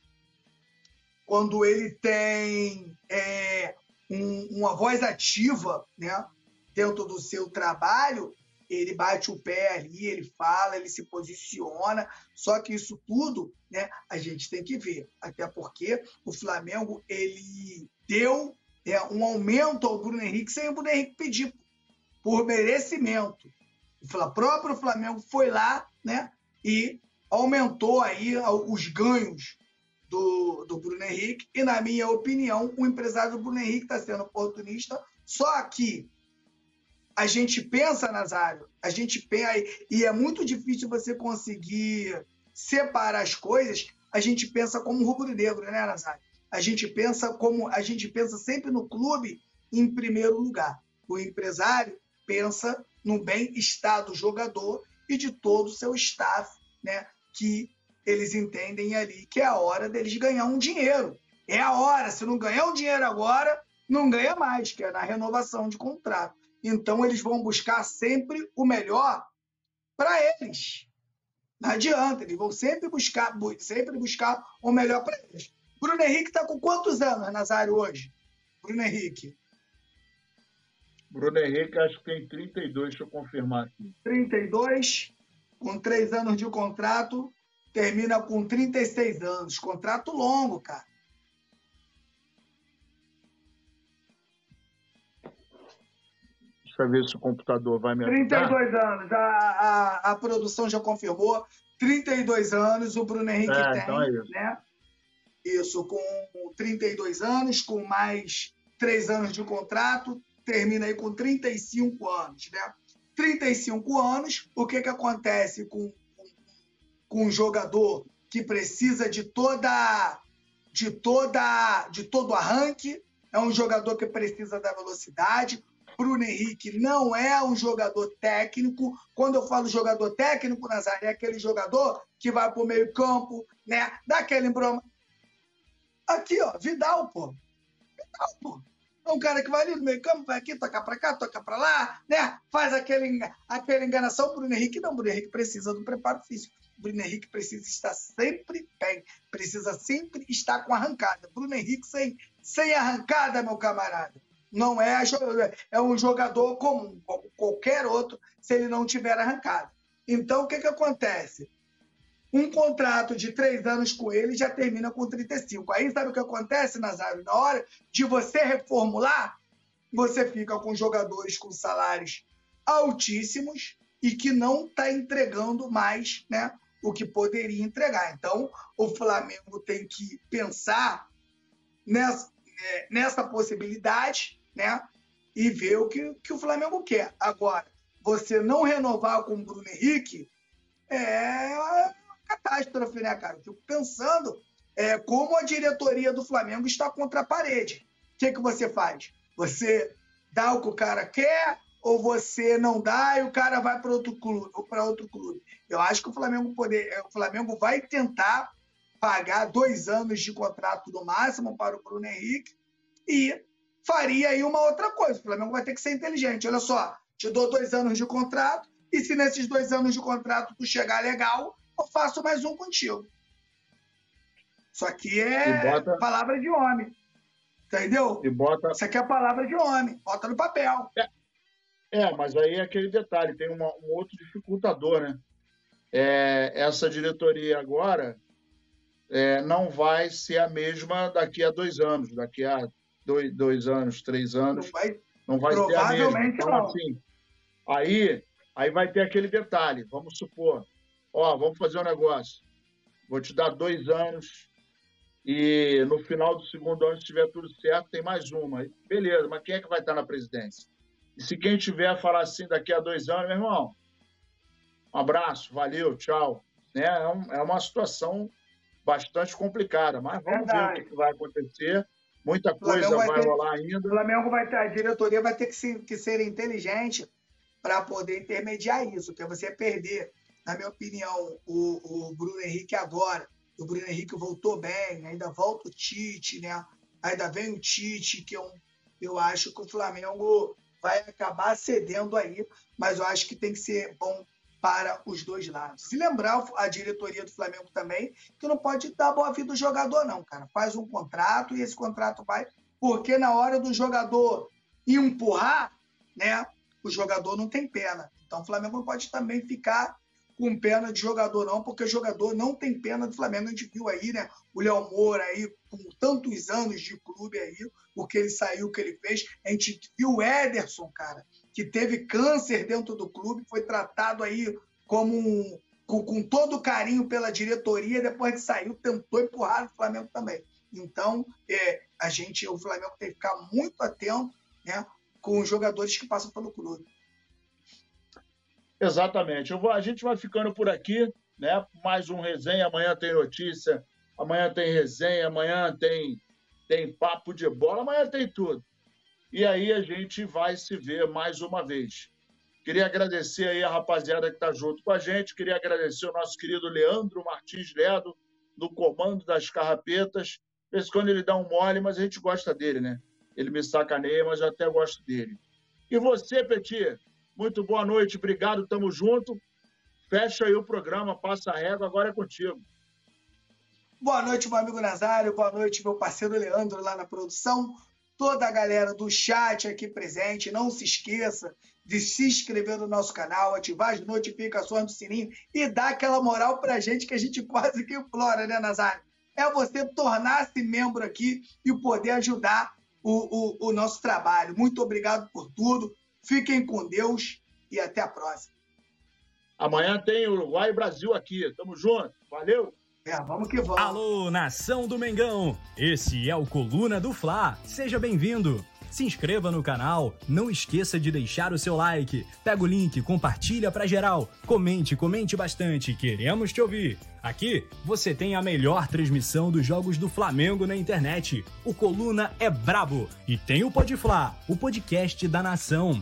quando ele tem é, um, uma voz ativa né, dentro do seu trabalho, ele bate o pé ali, ele fala, ele se posiciona. Só que isso tudo né, a gente tem que ver. Até porque o Flamengo ele deu é, um aumento ao Bruno Henrique sem o Bruno Henrique pedir por merecimento. O próprio Flamengo foi lá né, e aumentou aí os ganhos do, do Bruno Henrique, e, na minha opinião, o empresário do Bruno Henrique está sendo oportunista, só que a gente pensa, Nazário, a gente pensa, e é muito difícil você conseguir separar as coisas, a gente pensa como rubro-negro, né, Nazário? A gente pensa como a gente pensa sempre no clube em primeiro lugar. O empresário pensa no bem-estar do jogador e de todo o seu staff, né, que eles entendem ali que é a hora deles ganhar um dinheiro. É a hora, se não ganhar um dinheiro agora, não ganha mais, que é na renovação de contrato. Então eles vão buscar sempre o melhor para eles. Não adianta, eles vão sempre buscar, sempre buscar o melhor para eles. Bruno Henrique está com quantos anos, Nazário, hoje? Bruno Henrique. Bruno Henrique, acho que tem 32, deixa eu confirmar aqui. 32, com três anos de contrato, termina com 36 anos. Contrato longo, cara. Deixa eu ver se o computador vai me ajudar. 32 anos. A, a, a produção já confirmou 32 anos o Bruno Henrique é, tem, então é isso. né? Isso, com 32 anos, com mais 3 anos de contrato, termina aí com 35 anos, né? 35 anos, o que, que acontece com, com, um jogador que precisa de toda de toda de todo arranque, é um jogador que precisa da velocidade. Bruno Henrique não é um jogador técnico. Quando eu falo jogador técnico, Nazário, é aquele jogador que vai para o meio-campo, né? Dá aquele embroma. Aqui, ó, Vidal, pô. Vidal, pô. É um cara que vai ali no meio campo, vai aqui, toca para cá, toca para lá, né? Faz aquele, aquela enganação. Bruno Henrique não, Bruno Henrique precisa do preparo físico. Bruno Henrique precisa estar sempre bem, precisa sempre estar com arrancada. Bruno Henrique sem, sem arrancada, meu camarada. Não é, é um jogador comum, como qualquer outro, se ele não tiver arrancada. Então, o que, que acontece? Um contrato de três anos com ele já termina com 35. Aí sabe o que acontece, Nazário? Na hora de você reformular, você fica com jogadores com salários altíssimos e que não está entregando mais né, o que poderia entregar. Então, o Flamengo tem que pensar nessa, é, nessa possibilidade né, e ver o que, que o Flamengo quer. Agora, você não renovar com o Bruno Henrique é uma catástrofe, né, cara? Eu fico pensando é, como a diretoria do Flamengo está contra a parede. O que, que você faz? Você dá o que o cara quer ou você não dá e o cara vai para outro clube ou para outro clube. Eu acho que o Flamengo poder, é, o Flamengo vai tentar pagar dois anos de contrato no máximo para o Bruno Henrique e faria aí uma outra coisa. O Flamengo vai ter que ser inteligente. Olha só, te dou dois anos de contrato e se nesses dois anos de contrato tu chegar legal, eu faço mais um contigo. Isso aqui é bota... palavra de homem. Entendeu? E bota... Isso aqui é palavra de homem. Bota no papel. É. É, mas aí é aquele detalhe, tem uma, um outro dificultador, né? É, essa diretoria agora é, não vai ser a mesma daqui a dois anos, daqui a dois, dois anos, três anos, não vai, não vai ser a mesma. Então, não. assim, aí, aí vai ter aquele detalhe, vamos supor, ó, vamos fazer um negócio, vou te dar dois anos e no final do segundo ano, se tiver tudo certo, tem mais uma. Beleza, mas quem é que vai estar na presidência? E se quem tiver falar assim daqui a dois anos, meu irmão, um abraço, valeu, tchau. Né? É, um, é uma situação bastante complicada, mas vamos Verdade. ver o que vai acontecer. Muita coisa vai, vai ter, rolar ainda. O Flamengo vai ter, a diretoria vai ter que ser, que ser inteligente para poder intermediar isso, que é você perder, na minha opinião, o, o Bruno Henrique agora. O Bruno Henrique voltou bem, ainda volta o Tite, né? Ainda vem o Tite, que eu, eu acho que o Flamengo vai acabar cedendo aí, mas eu acho que tem que ser bom para os dois lados. E lembrar a diretoria do Flamengo também que não pode dar boa vida do jogador, não, cara. Faz um contrato e esse contrato vai. Porque na hora do jogador empurrar, né, o jogador não tem pena. Então o Flamengo não pode também ficar com pena de jogador, não, porque jogador não tem pena do Flamengo. A gente viu aí, né? O Léo Moura aí, com tantos anos de clube aí, o que ele saiu, o que ele fez. A gente viu o Ederson, cara, que teve câncer dentro do clube, foi tratado aí como um, com, com todo carinho pela diretoria, depois que saiu, tentou empurrar o Flamengo também. Então, é, a gente, o Flamengo tem que ficar muito atento né, com os jogadores que passam pelo clube. Exatamente. Vou, a gente vai ficando por aqui, né? Mais um resenha. Amanhã tem notícia, amanhã tem resenha, amanhã tem, tem papo de bola, amanhã tem tudo. E aí a gente vai se ver mais uma vez. Queria agradecer aí a rapaziada que está junto com a gente. Queria agradecer o nosso querido Leandro Martins Ledo, no comando das carrapetas. Esse quando ele dá um mole, mas a gente gosta dele, né? Ele me sacaneia, mas eu até gosto dele. E você, Petit? Muito boa noite, obrigado, tamo junto. Fecha aí o programa, passa a régua, agora é contigo. Boa noite, meu amigo Nazário, boa noite, meu parceiro Leandro lá na produção, toda a galera do chat aqui presente. Não se esqueça de se inscrever no nosso canal, ativar as notificações do sininho e dar aquela moral pra gente que a gente quase que implora, né, Nazário? É você tornar-se membro aqui e poder ajudar o, o, o nosso trabalho. Muito obrigado por tudo. Fiquem com Deus e até a próxima. Amanhã tem Uruguai e Brasil aqui. Tamo junto. Valeu! É, vamos que vamos. Alô, nação do Mengão! Esse é o Coluna do Fla. Seja bem-vindo. Se inscreva no canal, não esqueça de deixar o seu like. Pega o link, compartilha pra geral. Comente, comente bastante, queremos te ouvir. Aqui você tem a melhor transmissão dos jogos do Flamengo na internet. O Coluna é brabo e tem o Podfla, o podcast da nação.